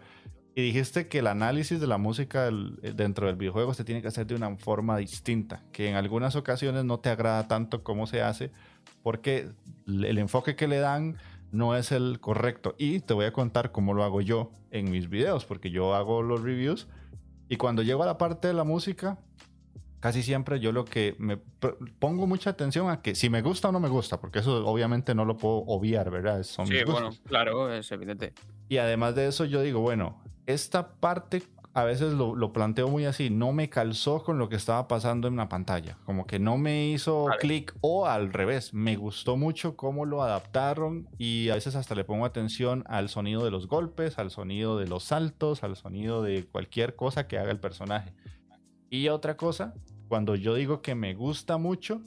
Speaker 1: y dijiste que el análisis de la música dentro del videojuego se tiene que hacer de una forma distinta, que en algunas ocasiones no te agrada tanto cómo se hace, porque el enfoque que le dan no es el correcto. Y te voy a contar cómo lo hago yo en mis videos, porque yo hago los reviews y cuando llego a la parte de la música, casi siempre yo lo que me pongo mucha atención a que si me gusta o no me gusta, porque eso obviamente no lo puedo obviar, ¿verdad?
Speaker 2: Son sí, bueno, claro, es evidente.
Speaker 1: Y además de eso yo digo, bueno, esta parte a veces lo, planteo muy así, no me calzó con lo que estaba pasando en la pantalla, como que no me hizo clic o al revés, me gustó mucho cómo lo adaptaron y a veces hasta le pongo atención al sonido de los golpes, al sonido de los saltos, al sonido de cualquier cosa que haga el personaje. Y otra cosa, cuando yo digo que me gusta mucho,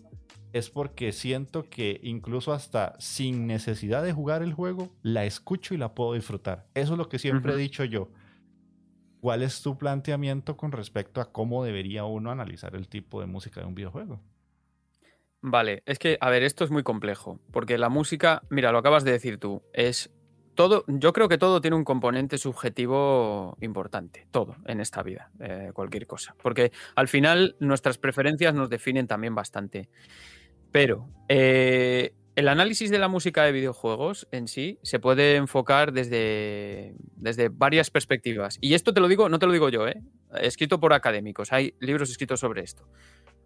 Speaker 1: es porque siento que incluso hasta sin necesidad de jugar el juego, la escucho y la puedo disfrutar. Eso es lo que siempre he dicho yo ¿Cuál es tu planteamiento con respecto a cómo debería uno analizar el tipo de música de un videojuego?
Speaker 2: Vale, es que, a ver, esto es muy complejo, porque la música, mira, lo acabas de decir tú, es todo, yo creo que todo tiene un componente subjetivo importante, todo en esta vida, eh, cualquier cosa, porque al final nuestras preferencias nos definen también bastante. Pero eh, el análisis de la música de videojuegos en sí se puede enfocar desde, desde varias perspectivas. Y esto te lo digo, no te lo digo yo, ¿eh? escrito por académicos, hay libros escritos sobre esto.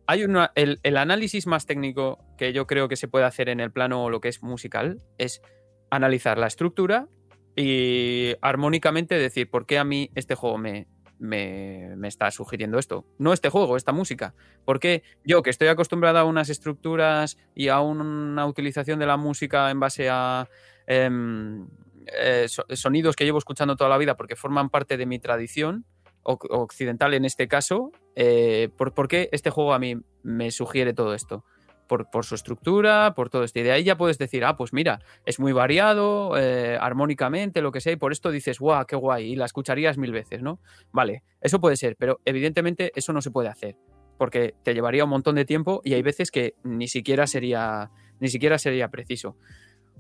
Speaker 2: Hay el, el, análisis más técnico que yo creo que se puede hacer en el plano lo que es musical es analizar la estructura y armónicamente decir por qué a mí este juego me, me, está sugiriendo esto. No este juego, esta música. Porque yo, que estoy acostumbrado a unas estructuras y a una utilización de la música en base a em, eh, sonidos que llevo escuchando toda la vida porque forman parte de mi tradición occidental en este caso, eh, ¿por qué este juego a mí me sugiere todo esto? Por, su estructura, por todo esto. Y de ahí ya puedes decir, ah, pues mira, es muy variado, eh, armónicamente, lo que sea, y por esto dices, guau, qué guay, y la escucharías mil veces, ¿no? Vale, eso puede ser, pero evidentemente eso no se puede hacer, porque te llevaría un montón de tiempo y hay veces que ni siquiera sería, ni siquiera sería preciso.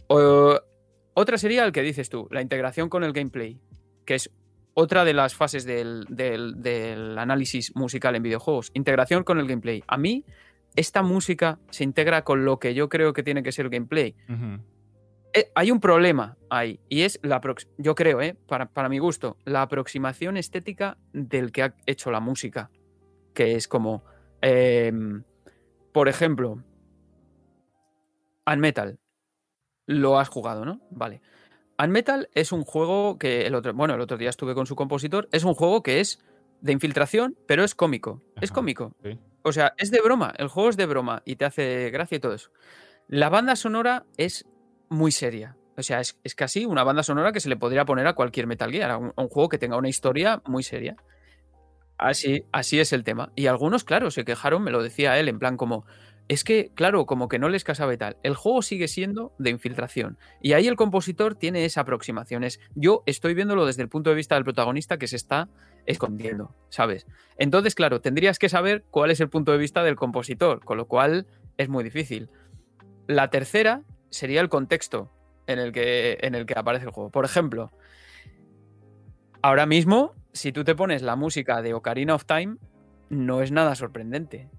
Speaker 2: otra sería el que dices tú, la integración con el gameplay, que es otra de las fases del, análisis musical en videojuegos. Integración con el gameplay. A mí esta música se integra con lo que yo creo que tiene que ser el gameplay. Eh, hay un problema ahí, y es la yo creo, eh, para, para, mi gusto, la aproximación estética del que ha hecho la música. Que es como, em, por ejemplo, Unmetal. Lo has jugado, ¿no? Vale. Unmetal es un juego que el otro, bueno, el otro día estuve con su compositor. Es un juego que es de infiltración, pero es cómico. es cómico. O sea, es de broma, el juego es de broma y te hace gracia y todo eso. La banda sonora es muy seria. O sea, es, casi una banda sonora que se le podría poner a cualquier Metal Gear, a un, juego que tenga una historia muy seria. Así, así es el tema. Y algunos, claro, se quejaron, me lo decía él, en plan como, es que, claro, como que no les casaba y tal. El juego sigue siendo de infiltración. Y ahí el compositor tiene esa aproximación. yo estoy viéndolo desde el punto de vista del protagonista que se está escondiendo, ¿sabes? Entonces, claro, tendrías que saber cuál es el punto de vista del compositor, con lo cual es muy difícil. La tercera sería el contexto en el que, en el que aparece el juego. Por ejemplo, ahora mismo, si tú te pones la música de Ocarina of Time, no es nada sorprendente.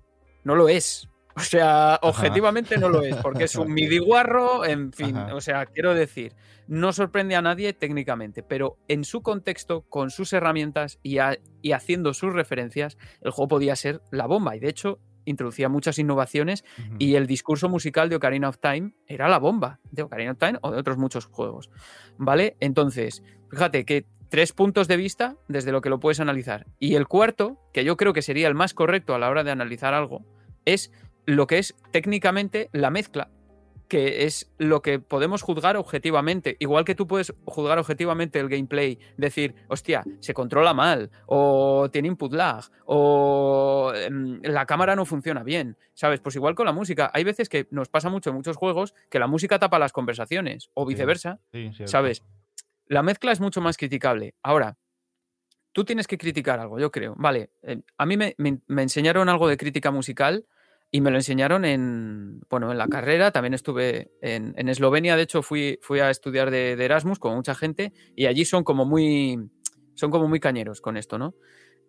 Speaker 2: No lo es. O sea, objetivamente no lo es, porque es un MIDI guarro, en fin, o sea, quiero decir, no sorprende a nadie técnicamente, pero en su contexto, con sus herramientas y, haciendo sus referencias, el juego podía ser la bomba. Y de hecho, introducía muchas innovaciones y el discurso musical de Ocarina of Time era la bomba de Ocarina of Time o de otros muchos juegos. ¿Vale? Entonces, fíjate que tres puntos de vista desde lo que lo puedes analizar. Y el cuarto, que yo creo que sería el más correcto a la hora de analizar algo, es lo que es técnicamente la mezcla, que es lo que podemos juzgar objetivamente. Igual que tú puedes juzgar objetivamente el gameplay, decir, hostia, se controla mal, o tiene input lag, o em, la cámara no funciona bien, ¿sabes? Pues igual con la música. Hay veces que nos pasa mucho en muchos juegos que la música tapa las conversaciones, o viceversa, ¿sabes? La mezcla es mucho más criticable. Ahora, tú tienes que criticar algo, yo creo. Vale, eh, a mí me, enseñaron algo de crítica musical y me lo enseñaron en, bueno, en la carrera. También estuve en, Eslovenia, de hecho fui, fui a estudiar de, Erasmus con mucha gente y allí son como muy, son como muy cañeros con esto, ¿no?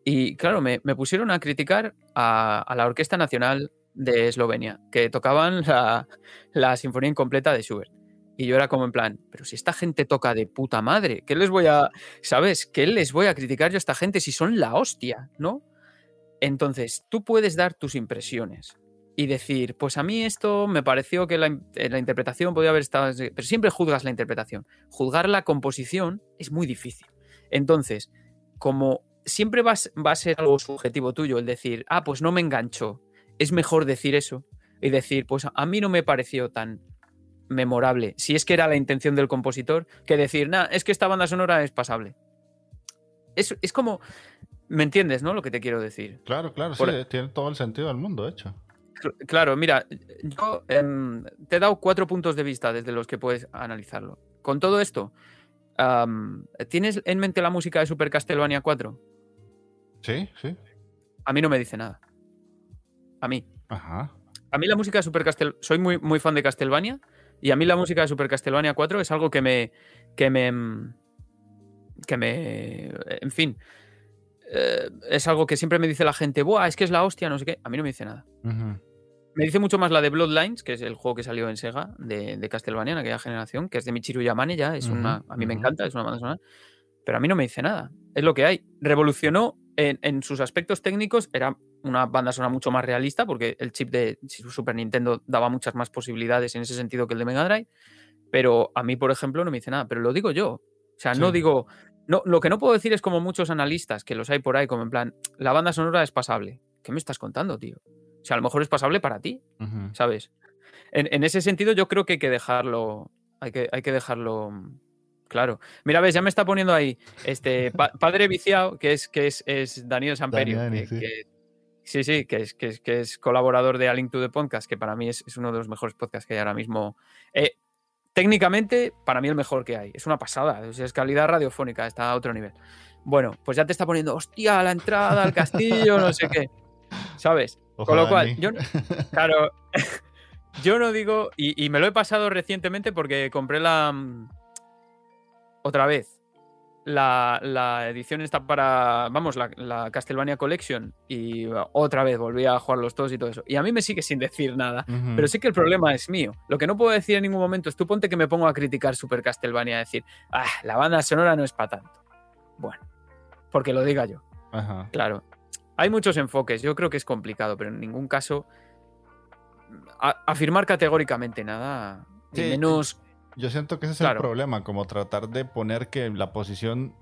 Speaker 2: Y claro, me, pusieron a criticar a, la Orquesta Nacional de Eslovenia, que tocaban la, la Sinfonía Incompleta de Schubert. Y yo era como en plan, pero si esta gente toca de puta madre, ¿qué les voy a, sabes? ¿Qué les voy a criticar yo a esta gente si son la hostia, ¿no? Entonces, tú puedes dar tus impresiones y decir, pues a mí esto me pareció que la, eh, la interpretación podía haber estado... Pero siempre juzgas la interpretación. Juzgar la composición es muy difícil. Entonces, como siempre va a ser algo subjetivo tuyo el decir, ah, pues no me enganchó, es mejor decir eso y decir, pues a mí no me pareció tan memorable, si es que era la intención del compositor, que decir, nada, es que esta banda sonora es pasable. Es, es, como, ¿me entiendes, no? Lo que te quiero decir.
Speaker 1: Claro, claro, sí, e tiene todo el sentido del mundo, hecho.
Speaker 2: Claro, mira, yo em, te he dado cuatro puntos de vista desde los que puedes analizarlo. Con todo esto, ¿tienes en mente la música de Super Castlevania 4?
Speaker 1: Sí, sí.
Speaker 2: A mí no me dice nada. A mí.
Speaker 1: Ajá.
Speaker 2: A mí la música de Super Castlevania... Soy muy, muy fan de Castlevania y a mí la música de Super Castlevania 4 es algo que me. que me. que me. En fin. Eh, es algo que siempre me dice la gente, Buah, es que es la hostia, no sé qué. A mí no me dice nada. Me dice mucho más la de Bloodlines, que es el juego que salió en Sega de, de Castlevania en aquella generación, que es de Michiru Yamane ya. Es una, a mí me encanta, es una banda sonora. Pero a mí no me dice nada. Es lo que hay. Revolucionó en, en sus aspectos técnicos, era una banda sonora mucho más realista, porque el chip de Super Nintendo daba muchas más posibilidades en ese sentido que el de Mega Drive. Pero a mí, por ejemplo, no me dice nada. Pero lo digo yo. O sea, no digo. No, lo que no puedo decir es como muchos analistas, que los hay por ahí, como en plan, la banda sonora es pasable. ¿Qué me estás contando, tío? O sea, a lo mejor es pasable para ti, ¿sabes? En, ese sentido, yo creo que hay que dejarlo. Hay que, hay que dejarlo. Claro. Mira, ves, ya me está poniendo ahí este padre viciado, que es, que es, es Daniel Samperio, que, Sí, sí, que es, que que es colaborador de A Link to the Podcast, que para mí es, uno de los mejores podcasts que hay ahora mismo. Eh, técnicamente, para mí el mejor que hay. Es una pasada, es, calidad radiofónica, está a otro nivel. Bueno, pues ya te está poniendo, hostia, la entrada al castillo, no sé qué. ¿Sabes? Con lo cual, yo, claro, yo no digo, y, y, me lo he pasado recientemente porque compré la... Mm, otra vez, la, edición está para, vamos, la, Castlevania Collection y otra vez volví a jugar los todos y todo eso. Y a mí me sigue sin decir nada, pero sí que el problema es mío. Lo que no puedo decir en ningún momento es tú ponte que me pongo a criticar Super Castlevania, a decir, ah, la banda sonora no es para tanto. Bueno, porque lo diga yo. Claro. Hay muchos enfoques, yo creo que es complicado, pero en ningún caso afirmar categóricamente nada, menos.
Speaker 1: yo siento que ese es el problema, como tratar de poner que la posición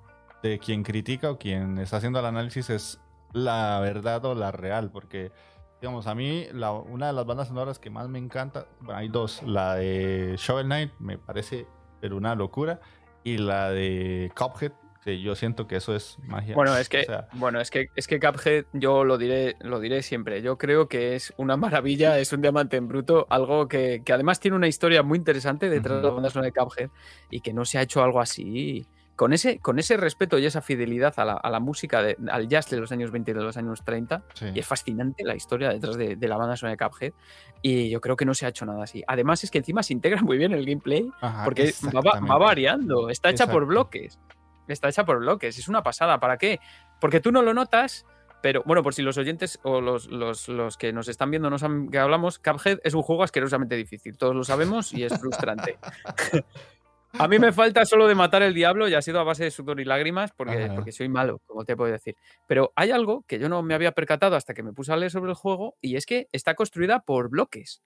Speaker 1: de quien critica o quien está haciendo el análisis es la verdad o la real, porque, digamos, a mí una de las bandas sonoras que más me encanta, hay dos, la de Shovel Knight me parece pero una locura, y la de Cuphead yo siento que eso es magia.
Speaker 2: Bueno, es que, bueno, es que, es que Cuphead, yo lo diré, lo diré siempre. Yo creo que es una maravilla, es un diamante en bruto, algo que, además tiene una historia muy interesante detrás de la banda sonora de Cuphead y que no se ha hecho algo así. Con ese, con ese respeto y esa fidelidad a la, música, al jazz de los años 20 y de los años 30, y es fascinante la historia detrás de, la banda sonora de Cuphead, y yo creo que no se ha hecho nada así. Además es que encima se integra muy bien el gameplay, porque va, variando, está hecha por bloques. Está hecha por bloques, es una pasada. ¿Para qué? Porque tú no lo notas, pero bueno, por si los oyentes o los, los, que nos están viendo no saben que hablamos, Cuphead es un juego asquerosamente difícil. Todos lo sabemos y es frustrante. a mí me falta solo de matar el diablo y ha sido a base de sudor y lágrimas porque, porque soy malo, como te puedo decir. Pero hay algo que yo no me había percatado hasta que me puse a leer sobre el juego y es que está construida por bloques.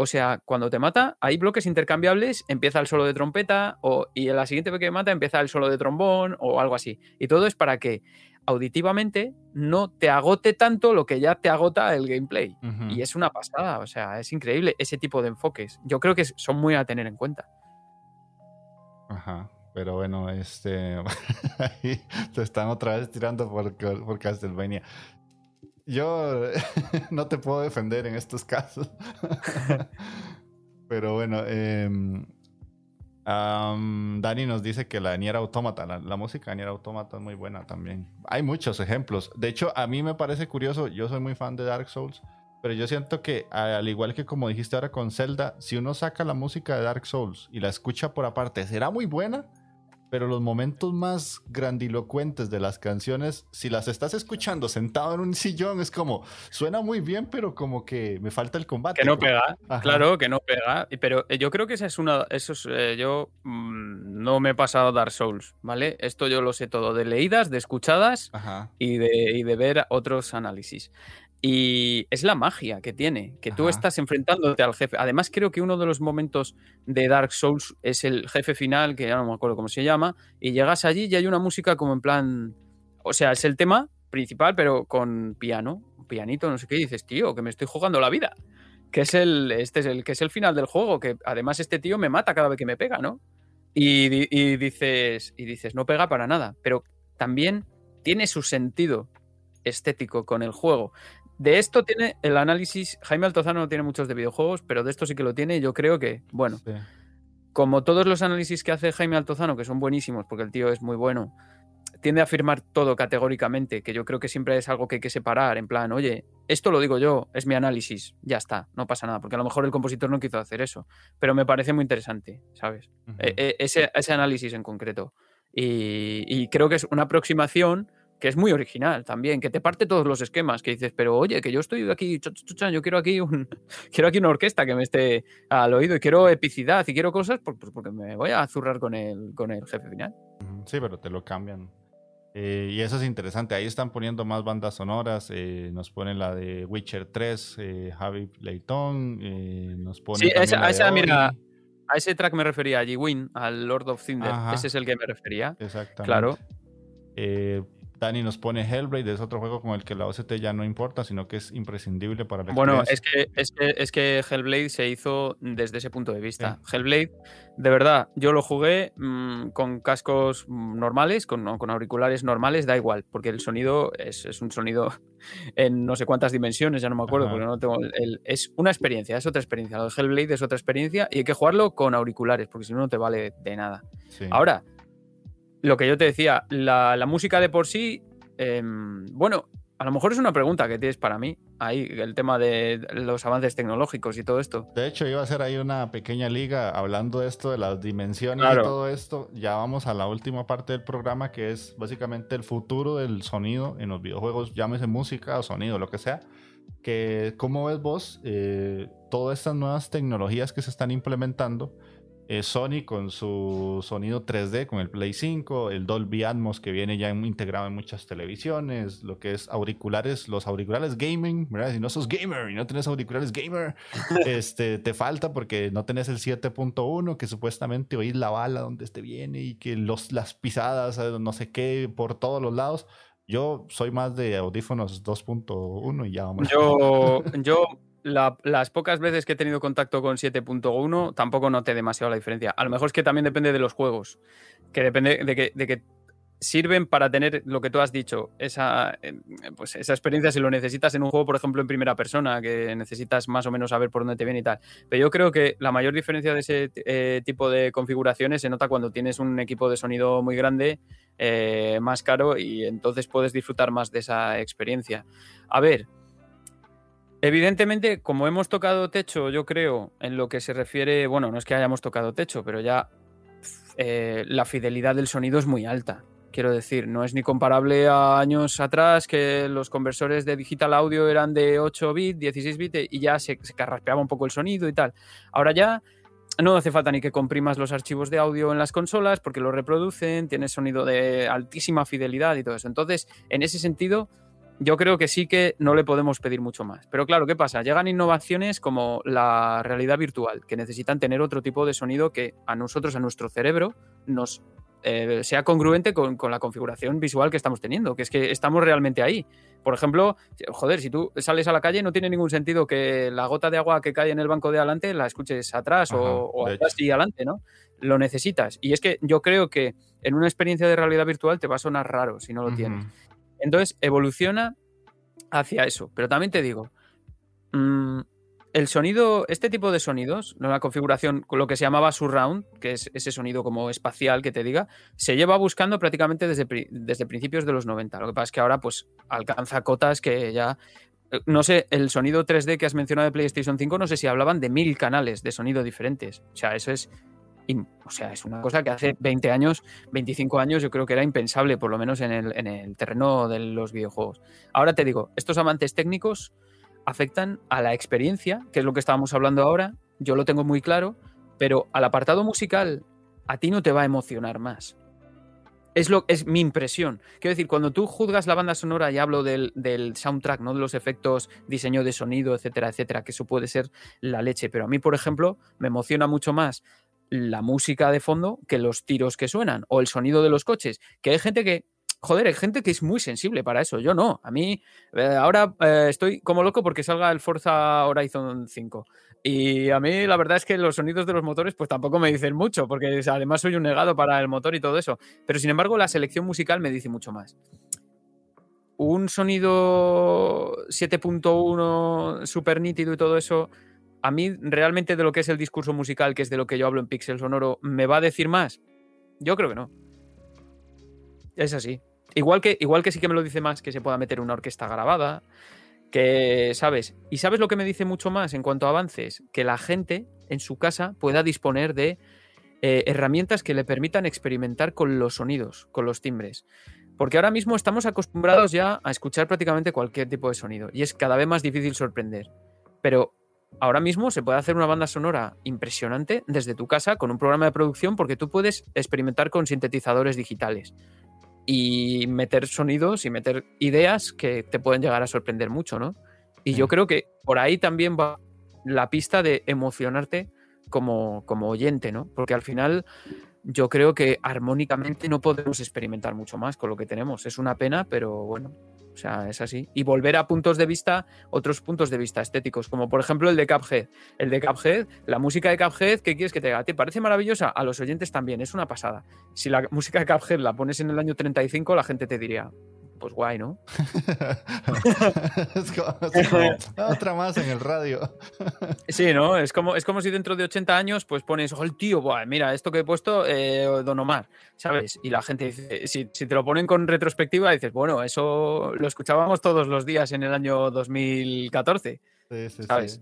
Speaker 2: O sea, cuando te mata, hay bloques intercambiables, empieza el solo de trompeta o, y en la siguiente vez que mata empieza el solo de trombón o algo así. Y todo es para que auditivamente no te agote tanto lo que ya te agota el gameplay. Y es una pasada, o sea, es increíble ese tipo de enfoques. Yo creo que son muy a tener en cuenta.
Speaker 1: Ajá. Pero bueno, este. te están otra vez tirando por, por Castlevania. Yo no te puedo defender en estos casos. Pero bueno, em, Dani nos dice que la Nier Automata, la, la, música de Nier Automata es muy buena también. Hay muchos ejemplos. De hecho, a mí me parece curioso, yo soy muy fan de Dark Souls, pero yo siento que al igual que como dijiste ahora con Zelda, si uno saca la música de Dark Souls y la escucha por aparte, será muy buena, pero los momentos más grandilocuentes de las canciones, si las estás escuchando sentado en un sillón, es como, suena muy bien, pero como que me falta el combate.
Speaker 2: Que no pega, claro, que no pega. Pero eh, yo creo que esa es una, eso es, eh, yo mm, no me he pasado Dark Souls, ¿vale? Esto yo lo sé todo, de leídas, de escuchadas y de, y de ver otros análisis. Y es la magia que tiene, que tú estás enfrentándote al jefe. Además, creo que uno de los momentos de Dark Souls es el jefe final, que ya no me acuerdo cómo se llama, y llegas allí y hay una música como en plan. O sea, es el tema principal, pero con piano, pianito, no sé qué, y dices, tío, que me estoy jugando la vida. Que es el. Este es el que es el final del juego, que además este tío me mata cada vez que me pega, ¿no? Y, y dices. Y dices, no pega para nada. Pero también tiene su sentido estético con el juego. De esto tiene el análisis. Jaime Altozano no tiene muchos de videojuegos, pero de esto sí que lo tiene. Y yo creo que, bueno, como todos los análisis que hace Jaime Altozano, que son buenísimos, porque el tío es muy bueno, tiende a afirmar todo categóricamente, que yo creo que siempre es algo que hay que separar. En plan, oye, esto lo digo yo, es mi análisis, ya está, no pasa nada, porque a lo mejor el compositor no quiso hacer eso, pero me parece muy interesante, ¿sabes? E, e, ese, análisis en concreto. y creo que es una aproximación que es muy original también, que te parte todos los esquemas, que dices, pero oye, que yo estoy aquí, yo quiero aquí un, quiero aquí una orquesta que me esté al oído y quiero epicidad y quiero cosas pues porque me voy a zurrar con el, con el jefe final.
Speaker 1: Sí, pero te lo cambian. Eh, y eso es interesante. Ahí están poniendo más bandas sonoras. Eh, nos ponen la de Witcher 3, eh, Javi Layton. nos ponen.
Speaker 2: Sí, esa, esa mira, a ese track me refería, a G-Win, al Lord of Thunder. Ese es el que me refería. Exactamente. Claro.
Speaker 1: Dani nos pone Hellblade, es otro juego con el que la OCT ya no importa, sino que es imprescindible para la
Speaker 2: Bueno, es que, es, que, es que Hellblade se hizo desde ese punto de vista. Hellblade, de verdad, yo lo jugué mm, con cascos normales, con, con, auriculares normales, da igual, porque el sonido es, es, un sonido en no sé cuántas dimensiones, ya no me acuerdo, porque no tengo el, es una experiencia, es otra experiencia. Lo de Hellblade es otra experiencia y hay que jugarlo con auriculares, porque si no, no te vale de nada. Ahora, lo que yo te decía, la, música de por sí, em, bueno, a lo mejor es una pregunta que tienes para mí, ahí, el tema de los avances tecnológicos y todo esto.
Speaker 1: De hecho, iba a ser ahí una pequeña liga hablando de esto, de las dimensiones y todo esto. Ya vamos a la última parte del programa, que es básicamente el futuro del sonido en los videojuegos, llámese música o sonido, lo que sea. Que, ¿cómo ves vos eh, todas estas nuevas tecnologías que se están implementando? Eh, Sony con su sonido 3D, con el Play 5, el Dolby Atmos que viene ya integrado en muchas televisiones, lo que es auriculares, los auriculares gaming, ¿verdad? Si no sos gamer y no tienes auriculares gamer, este, te falta porque no tenés el 7.1 que supuestamente oís la bala donde este viene y que los, las pisadas, eh, no sé qué, por todos los lados. Yo soy más de audífonos 2.1 y ya vamos.
Speaker 2: Yo, yo las pocas veces que he tenido contacto con 7.1 tampoco noté demasiado la diferencia. A lo mejor es que también depende de los juegos, que depende de que, de que sirven para tener lo que tú has dicho, esa, eh, pues esa experiencia si lo necesitas en un juego, por ejemplo, en primera persona, que necesitas más o menos saber por dónde te viene y tal. Pero yo creo que la mayor diferencia de ese eh, tipo de configuraciones se nota cuando tienes un equipo de sonido muy grande, eh, más caro, y entonces puedes disfrutar más de esa experiencia. A ver, Evidentemente, como hemos tocado techo, yo creo, en lo que se refiere, bueno, no es que hayamos tocado techo, pero ya eh, la fidelidad del sonido es muy alta. Quiero decir, no es ni comparable a años atrás que los conversores de digital audio eran de 8 bits, 16 bits y ya se, se carraspeaba un poco el sonido y tal. Ahora ya no hace falta ni que comprimas los archivos de audio en las consolas porque lo reproducen, tienes sonido de altísima fidelidad y todo eso. Entonces, en ese sentido, yo creo que sí que no le podemos pedir mucho más. Pero claro, ¿qué pasa? Llegan innovaciones como la realidad virtual, que necesitan tener otro tipo de sonido que a nosotros, a nuestro cerebro, nos eh, sea congruente con, la configuración visual que estamos teniendo, que es que estamos realmente ahí. Por ejemplo, joder, si tú sales a la calle no tiene ningún sentido que la gota de agua que cae en el banco de adelante la escuches atrás o, atrás y adelante, ¿no? Lo necesitas. Y es que yo creo que en una experiencia de realidad virtual te va a sonar raro si no lo tienes. Entonces evoluciona hacia eso. Pero también te digo, mm, el sonido, este tipo de sonidos, la configuración, lo que se llamaba surround, que es ese sonido como espacial que te diga, se lleva buscando prácticamente desde, desde principios de los 90. Lo que pasa es que ahora pues alcanza cotas que ya eh, no sé, el sonido 3D que has mencionado de PlayStation 5, no sé si hablaban de mil canales de sonido diferentes. O sea, eso es. O sea, es una cosa que hace 20 años, 25 años, yo creo que era impensable, por lo menos en el, en el terreno de los videojuegos. Ahora te digo, estos amantes técnicos afectan a la experiencia, que es lo que estábamos hablando ahora, yo lo tengo muy claro, pero al apartado musical a ti no te va a emocionar más. Es, lo, es mi impresión. Quiero decir, cuando tú juzgas la banda sonora y hablo del, del, soundtrack, no de los efectos, diseño de sonido, etcétera, etcétera, que eso puede ser la leche. Pero a mí, por ejemplo, me emociona mucho más la música de fondo que los tiros que suenan o el sonido de los coches. Que hay gente que joder, hay gente que es muy sensible para eso. Yo no. A mí, eh, ahora eh, estoy como loco porque salga el Forza Horizon 5. Y a mí la verdad es que los sonidos de los motores pues tampoco me dicen mucho, porque además soy un negado para el motor y todo eso. Pero sin embargo la selección musical me dice mucho más. Un sonido 7.1 súper nítido y todo eso, a mí realmente de lo que es el discurso musical, que es de lo que yo hablo en Pixel Sonoro, ¿me va a decir más? Yo creo que no. Es así. Igual que, igual que sí que me lo dice más que se pueda meter una orquesta grabada, que, ¿sabes? Y ¿sabes lo que me dice mucho más en cuanto avances? Que la gente en su casa pueda disponer de eh, herramientas que le permitan experimentar con los sonidos, con los timbres. Porque ahora mismo estamos acostumbrados ya a escuchar prácticamente cualquier tipo de sonido y es cada vez más difícil sorprender. Pero ahora mismo se puede hacer una banda sonora impresionante desde tu casa con un programa de producción porque tú puedes experimentar con sintetizadores digitales y meter sonidos y meter ideas que te pueden llegar a sorprender mucho, ¿no? Y yo creo que por ahí también va la pista de emocionarte como, como oyente, ¿no? Porque al final yo creo que armónicamente no podemos experimentar mucho más con lo que tenemos. Es una pena, pero bueno, o sea, es así. Y volver a puntos de vista, otros puntos de vista estéticos, como por ejemplo el de Cuphead. El de Cuphead, la música de Cuphead, ¿qué quieres que te diga? ¿Te parece maravillosa? A los oyentes también, es una pasada. Si la música de Cuphead la pones en el año 35, la gente te diría, pues guay, ¿no?
Speaker 1: es, como, otra más en el radio.
Speaker 2: sí, ¿no? Es como, es como si dentro de 80 años pues pones, oh, el tío, mira, esto que he puesto, eh, Don Omar, ¿sabes? Y la gente dice, si, te lo ponen con retrospectiva, dices, bueno, eso lo escuchábamos todos los días en el año 2014. Sí, sí, ¿sabes?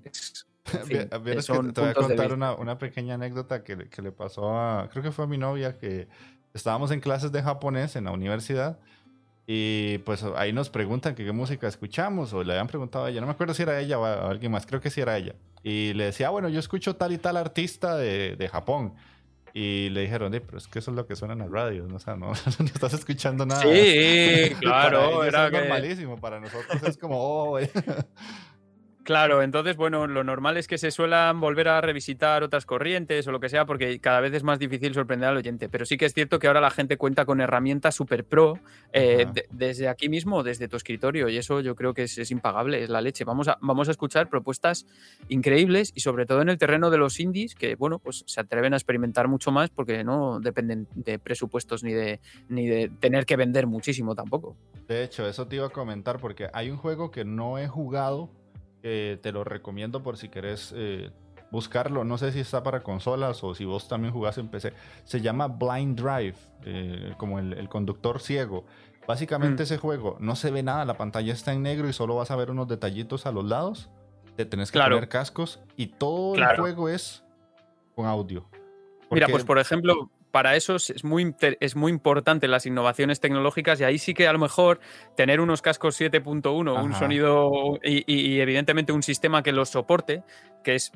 Speaker 1: Sí. te voy a contar una, una, pequeña anécdota que, que le pasó a, creo que fue a mi novia, que estábamos en clases de japonés en la universidad y pues ahí nos preguntan que qué música escuchamos, o le habían preguntado a ella, no me acuerdo si era ella o alguien más, creo que sí era ella. Y le decía, ah, bueno, yo escucho tal y tal artista de, de Japón. Y le dijeron, pero es que eso es lo que suena en la radio, ¿no? o sea, no, no estás escuchando nada.
Speaker 2: Sí, claro,
Speaker 1: era normalísimo, para nosotros es como, oh,
Speaker 2: Claro, entonces, bueno, lo normal es que se suelan volver a revisitar otras corrientes o lo que sea, porque cada vez es más difícil sorprender al oyente. Pero sí que es cierto que ahora la gente cuenta con herramientas super pro eh, desde aquí mismo, desde tu escritorio, y eso yo creo que es, impagable, es la leche. Vamos a, vamos a escuchar propuestas increíbles y sobre todo en el terreno de los indies, que, bueno, pues se atreven a experimentar mucho más porque no dependen de presupuestos ni de, ni de tener que vender muchísimo tampoco.
Speaker 1: De hecho, eso te iba a comentar porque hay un juego que no he jugado te lo recomiendo por si querés eh, buscarlo. No sé si está para consolas o si vos también jugás en PC. Se llama Blind Drive, eh, como el, conductor ciego. Básicamente mm. ese juego no se ve nada, la pantalla está en negro y solo vas a ver unos detallitos a los lados. Te tenés que poner cascos y todo el juego es con audio.
Speaker 2: Mira, pues por ejemplo, para eso es muy, es muy importante las innovaciones tecnológicas y ahí sí que a lo mejor tener unos cascos 7.1, un sonido y, evidentemente un sistema que los soporte, que es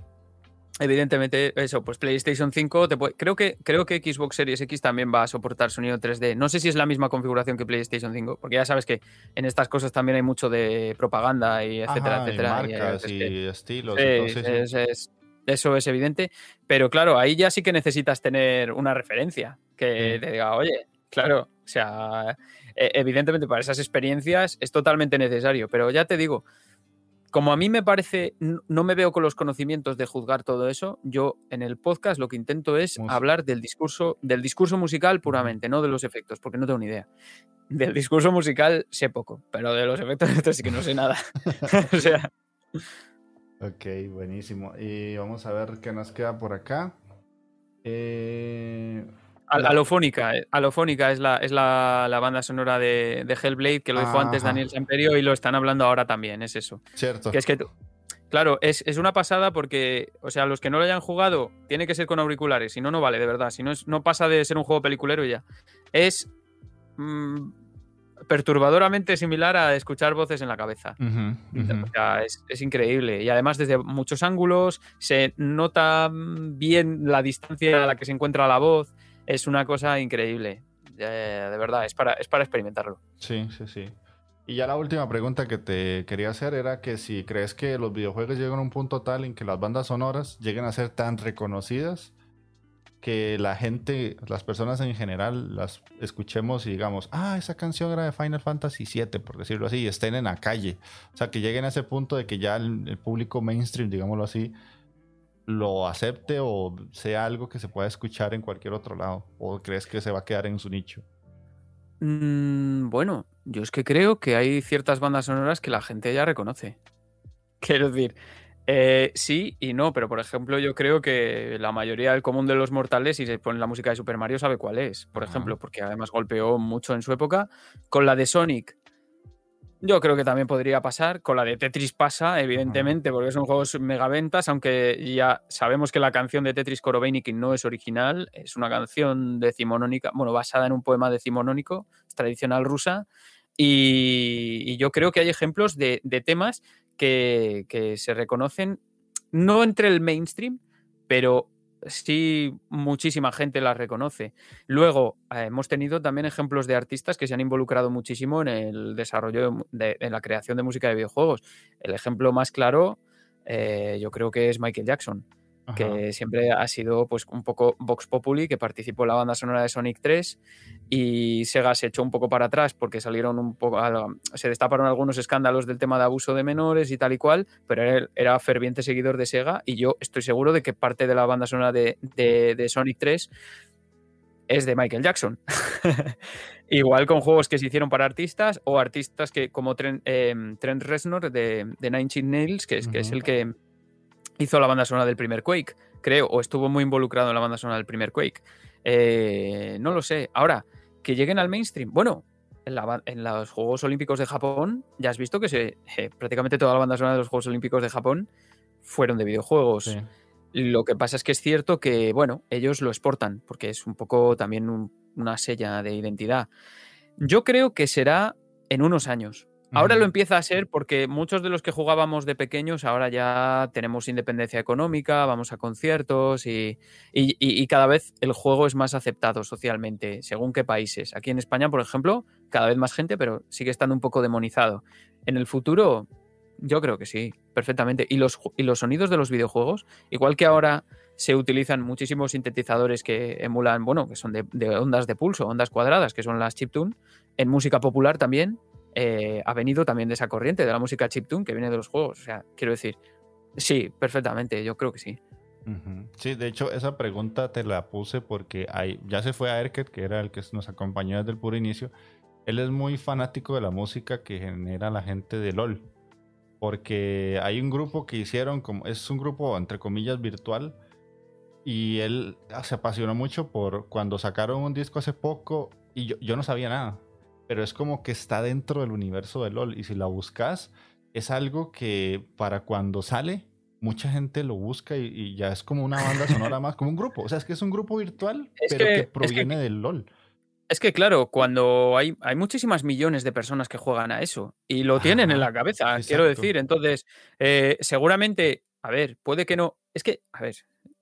Speaker 2: evidentemente eso, pues PlayStation 5, creo, que, creo que Xbox Series X también va a soportar sonido 3D. No sé si es la misma configuración que PlayStation 5, porque ya sabes que en estas cosas también hay mucho de propaganda y etcétera, etcétera.
Speaker 1: Y marcas y, estilos.
Speaker 2: es, eso es evidente, pero claro, ahí ya sí que necesitas tener una referencia que te diga, oye, claro, o sea, e, evidentemente para esas experiencias es totalmente necesario, pero ya te digo, como a mí me parece, no me veo con los conocimientos de juzgar todo eso, yo en el podcast lo que intento es hablar del discurso, del discurso musical puramente, no de los efectos, porque no tengo ni idea. Del discurso musical sé poco, pero de los efectos sí que no sé nada. o sea.
Speaker 1: Ok, buenísimo. Y vamos a ver qué nos queda por acá. Eh,
Speaker 2: Alofónica, eh, Alofónica es la, es la, banda sonora de, Hellblade, que lo dijo antes Daniel Samperio y lo están hablando ahora también, es eso.
Speaker 1: Cierto.
Speaker 2: Que es que, claro, es, una pasada porque, o sea, los que no lo hayan jugado, tiene que ser con auriculares, si no, no vale, de verdad. Si no, es, no pasa de ser un juego peliculero y ya. Es mm, perturbadoramente similar a escuchar voces en la cabeza. es, increíble. Y además desde muchos ángulos se nota bien la distancia a la que se encuentra la voz. Es una cosa increíble. de verdad, es para, es para experimentarlo.
Speaker 1: Sí, sí, sí. Y ya la última pregunta que te quería hacer era que si crees que los videojuegos llegan a un punto tal en que las bandas sonoras lleguen a ser tan reconocidas que la gente, las personas en general, las escuchemos y digamos, ah, esa canción era de Final Fantasy VII, por decirlo así, y estén en la calle. O sea, que lleguen a ese punto de que ya el, público mainstream, digámoslo así, lo acepte o sea algo que se pueda escuchar en cualquier otro lado. ¿O crees que se va a quedar en su nicho?
Speaker 2: Mm, bueno, yo es que creo que hay ciertas bandas sonoras que la gente ya reconoce. Quiero decir, eh, sí y no, pero por ejemplo, yo creo que la mayoría del común de los mortales, si se pone la música de Super Mario, sabe cuál es, por ejemplo, porque además golpeó mucho en su época. Con la de Sonic, yo creo que también podría pasar. Con la de Tetris pasa, evidentemente, porque son juegos megaventas, aunque ya sabemos que la canción de Tetris Korobeiniki no es original, es una canción decimonónica, bueno, basada en un poema decimonónico, tradicional rusa. Y, yo creo que hay ejemplos de, de temas que, se reconocen, no entre el mainstream, pero sí muchísima gente las reconoce. Luego, eh, hemos tenido también ejemplos de artistas que se han involucrado muchísimo en el desarrollo, de, en la creación de música de videojuegos. El ejemplo más claro, eh, yo creo que es Michael Jackson que siempre ha sido pues un poco Vox Populi, que participó en la banda sonora de Sonic 3 y Sega se echó un poco para atrás porque salieron un poco, se destaparon algunos escándalos del tema de abuso de menores y tal y cual, pero él era ferviente seguidor de Sega y yo estoy seguro de que parte de la banda sonora de, de, Sonic 3 es de Michael Jackson. Igual con juegos que se hicieron para artistas o artistas que como Trent, eh, Reznor de, de Nine Inch Nails, que es, que es el que hizo la banda sonora del primer Quake, creo, o estuvo muy involucrado en la banda sonora del primer Quake. Eh, no lo sé. Ahora, que lleguen al mainstream. Bueno, en, los Juegos Olímpicos de Japón, ya has visto que se, eh, prácticamente toda la banda sonora de los Juegos Olímpicos de Japón fueron de videojuegos. Lo que pasa es que es cierto que, bueno, ellos lo exportan, porque es un poco también una sella de identidad. Yo creo que será en unos años. Ahora lo empieza a ser porque muchos de los que jugábamos de pequeños ahora ya tenemos independencia económica, vamos a conciertos y, cada vez el juego es más aceptado socialmente, según qué países. Aquí en España, por ejemplo, cada vez más gente, pero sigue estando un poco demonizado. En el futuro, yo creo que sí, perfectamente. Y los, y los sonidos de los videojuegos, igual que ahora se utilizan muchísimos sintetizadores que emulan, bueno, que son de, de ondas de pulso, ondas cuadradas, que son las chiptune, en música popular también eh, ha venido también de esa corriente, de la música chiptune que viene de los juegos. O sea, quiero decir, sí, perfectamente, yo creo que sí.
Speaker 1: Sí, de hecho, esa pregunta te la puse porque hay, ya se fue a Erket, que era el que nos acompañó desde el puro inicio. Él es muy fanático de la música que genera la gente de LOL. Porque hay un grupo que hicieron, como es un grupo entre comillas virtual, y él se apasionó mucho por cuando sacaron un disco hace poco y yo, yo no sabía nada pero es como que está dentro del universo de LOL. Y si la buscas, es algo que para cuando sale, mucha gente lo busca y, ya es como una banda sonora más, como un grupo. O sea, es que es un grupo virtual, pero que, proviene del LOL.
Speaker 2: Es que claro, cuando hay, hay muchísimas millones de personas que juegan a eso y lo tienen en la cabeza, quiero decir. Entonces, eh, seguramente, a ver, puede que no. Es que, a ver,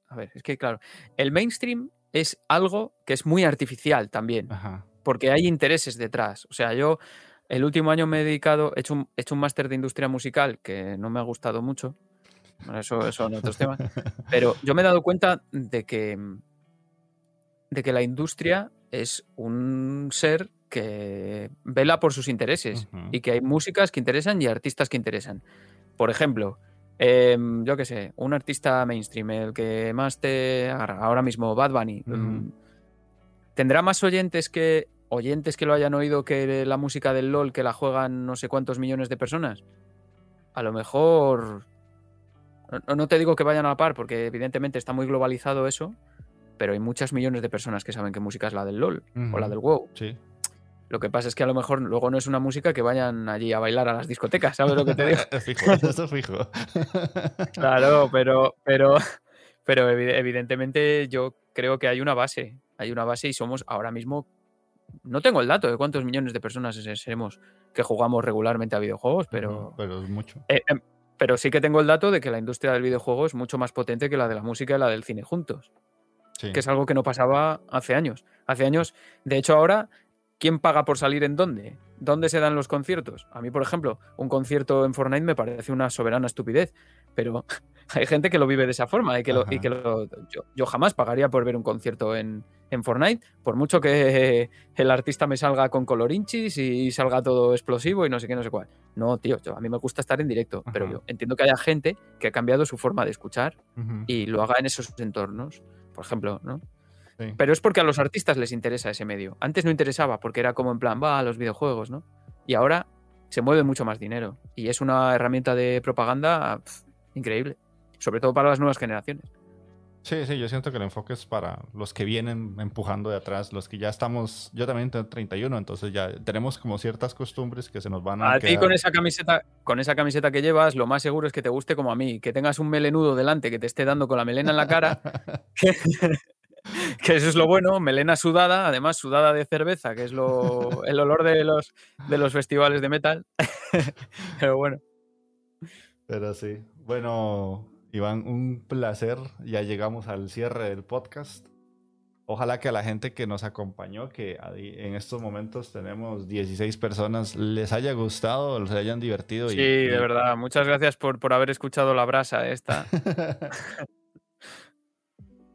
Speaker 2: a ver, es que claro, el mainstream es algo que es muy artificial también. Ajá porque hay intereses detrás. O sea, yo el último año me he dedicado, he hecho un, hecho un máster de industria musical que no me ha gustado mucho. Bueno, eso, son otros temas. Pero yo me he dado cuenta de que, de que la industria es un ser que vela por sus intereses y que hay músicas que interesan y artistas que interesan. Por ejemplo, em, yo qué sé, un artista mainstream, el que más te agarra ahora mismo, Bad Bunny, mm, tendrá más oyentes que oyentes que lo hayan oído que la música del LOL que la juegan no sé cuántos millones de personas. A lo mejor No, te digo que vayan a la par, porque evidentemente está muy globalizado eso, pero hay muchas millones de personas que saben que música es la del LOL o la del WoW.
Speaker 1: Sí.
Speaker 2: Lo que pasa es que a lo mejor luego no es una música que vayan allí a bailar a las discotecas, ¿sabes lo que te digo?
Speaker 1: fijo, eso fijo.
Speaker 2: claro, pero, pero, pero evidentemente yo creo que hay una base, hay una base y somos ahora mismo, no tengo el dato de cuántos millones de personas seremos que jugamos regularmente a videojuegos, pero...
Speaker 1: Pero es mucho.
Speaker 2: Eh, em, pero sí que tengo el dato de que la industria del videojuego es mucho más potente que la de la música y la del cine juntos. Que es algo que no pasaba hace años. Hace años, de hecho ahora, ¿quién paga por salir en dónde? ¿Dónde se dan los conciertos? A mí, por ejemplo, un concierto en Fortnite me parece una soberana estupidez, pero hay gente que lo vive de esa forma y que, lo, y que lo, yo, jamás pagaría por ver un concierto en, en, Fortnite, por mucho que el artista me salga con colorinchis y salga todo explosivo y no sé qué, no sé cuál. No, tío, a mí me gusta estar en directo, pero yo entiendo que haya gente que ha cambiado su forma de escuchar y lo haga en esos entornos, por ejemplo, ¿no? Pero es porque a los artistas les interesa ese medio. Antes no interesaba porque era como en plan, va a los videojuegos, ¿no? Y ahora se mueve mucho más dinero y es una herramienta de propaganda increíble sobre todo para las nuevas generaciones.
Speaker 1: Sí, sí, yo siento que el enfoque es para los que vienen empujando de atrás, los que ya estamos, yo también tengo 31, entonces ya tenemos como ciertas costumbres que se nos van a...
Speaker 2: A ti con esa camiseta, con esa camiseta que llevas, lo más seguro es que te guste como a mí, que tengas un melenudo delante que te esté dando con la melena en la cara, que, eso es lo bueno, melena sudada, además sudada de cerveza, que es lo, el olor de los, de los festivales de metal, pero bueno.
Speaker 1: Pero sí, bueno, Iván, un placer. Ya llegamos al cierre del podcast. Ojalá que a la gente que nos acompañó, que en estos momentos tenemos 16 personas, les haya gustado, les hayan divertido.
Speaker 2: Sí, de verdad. Muchas gracias por, por haber escuchado la brasa esta.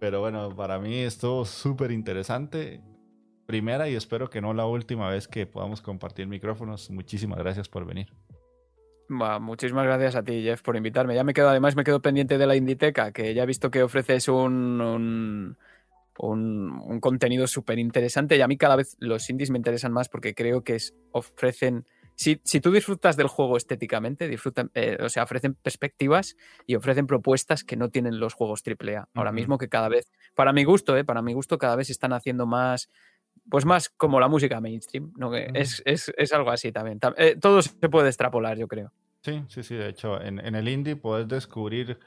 Speaker 1: Pero bueno, para mí estuvo súper interesante. Primera y espero que no la última vez que podamos compartir micrófonos. Muchísimas gracias por venir
Speaker 2: muchísimas gracias a ti, Jeff, por invitarme. Ya me quedo, además, me quedo pendiente de la Inditeca, que ya he visto que ofreces un, un, contenido súper interesante. Y a mí cada vez los indies me interesan más porque creo que ofrecen. Si, si, tú disfrutas del juego estéticamente, disfrutan, eh, o sea, ofrecen perspectivas y ofrecen propuestas que no tienen los juegos AAA. Ahora mismo que cada vez, para mi gusto, eh, para mi gusto, cada vez están haciendo más, pues más como la música mainstream, ¿no? es, es, es, algo así también. Eh, todo se puede extrapolar, yo creo.
Speaker 1: Sí, sí, sí. De hecho, en, el indie puedes descubrir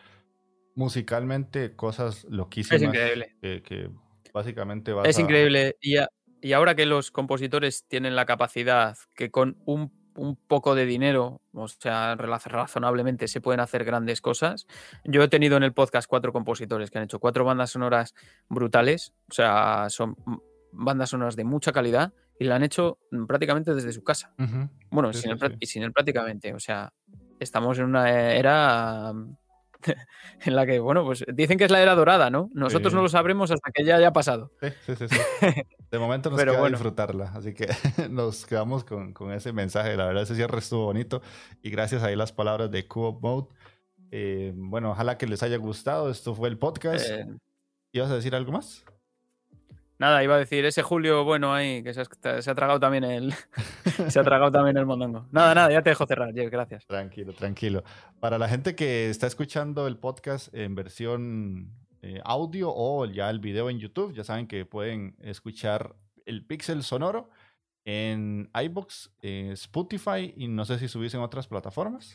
Speaker 1: musicalmente cosas loquísimas.
Speaker 2: Es increíble.
Speaker 1: Que, básicamente vas
Speaker 2: Es increíble. Y, y, ahora que los compositores tienen la capacidad que con un, un, poco de dinero, o sea, razonablemente, se pueden hacer grandes cosas. Yo he tenido en el podcast cuatro compositores que han hecho cuatro bandas sonoras brutales. O sea, son bandas sonoras de mucha calidad y la han hecho prácticamente desde su casa. Bueno, sin, y sin él prácticamente. O sea, estamos en una era en la que, bueno, pues dicen que es la era dorada, ¿no? Nosotros no lo sabremos hasta que ya haya pasado.
Speaker 1: Sí, sí, sí. De momento nos queda disfrutarla, así que nos quedamos con, ese mensaje. La verdad, ese cierre estuvo bonito y gracias a las palabras de Coop Mode. Eh, bueno, ojalá que les haya gustado. Esto fue el podcast. Eh, ¿Ibas a decir algo más?
Speaker 2: Nada, iba a decir ese Julio bueno ahí, que se ha, tragado también el. se ha tragado también el mondongo. Nada, nada, ya te dejo cerrar, Jeff, gracias.
Speaker 1: Tranquilo, tranquilo. Para la gente que está escuchando el podcast en versión eh, audio o ya el video en YouTube, ya saben que pueden escuchar el pixel sonoro en iBox, Spotify y no sé si subís en otras plataformas.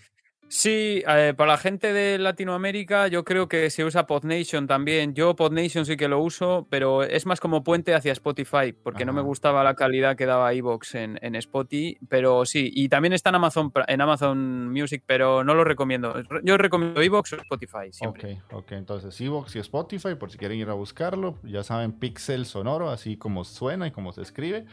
Speaker 2: Sí, eh, para la gente de Latinoamérica yo creo que se usa PodNation también. Yo PodNation sí que lo uso, pero es más como puente hacia Spotify, porque no me gustaba la calidad que daba iVoox en, en, Spotify, pero sí, y también está en Amazon, en Amazon Music, pero no lo recomiendo. Yo recomiendo iVoox o Spotify siempre.
Speaker 1: Ok, ok, entonces iVoox y Spotify, por si quieren ir a buscarlo, ya saben, Pixel Sonoro, así como suena y como se escribe,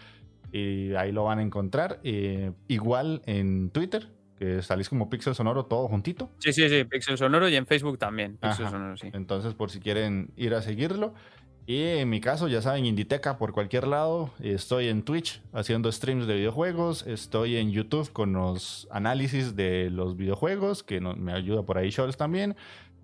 Speaker 1: y ahí lo van a encontrar. Eh, igual en Twitter, que salís como Pixel Sonoro todo juntito.
Speaker 2: Sí, sí, sí, Pixel Sonoro y en Facebook también. Pixel Sonoro, sí.
Speaker 1: Entonces, por si quieren ir a seguirlo. Y en mi caso, ya saben, Inditeca por cualquier lado. Estoy en Twitch haciendo streams de videojuegos. Estoy en YouTube con los análisis de los videojuegos, que me ayuda por ahí Scholz también.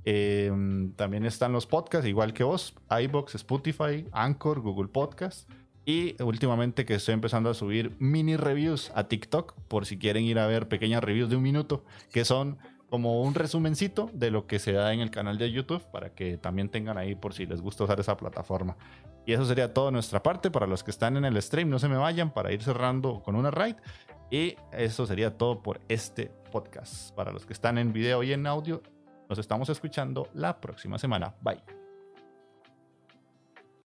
Speaker 1: Em, también están los podcasts, igual que vos, iBox, Spotify, Anchor, Google Podcasts. Y últimamente que estoy empezando a subir mini reviews a TikTok por si quieren ir a ver pequeñas reviews de un minuto que son como un resumencito de lo que se da en el canal de YouTube para que también tengan ahí por si les gusta usar esa plataforma. Y eso sería todo nuestra parte. Para los que están en el stream, no se me vayan para ir cerrando con una raid. Y eso sería todo por este podcast. Para los que están en video y en audio, nos estamos escuchando la próxima semana. Bye.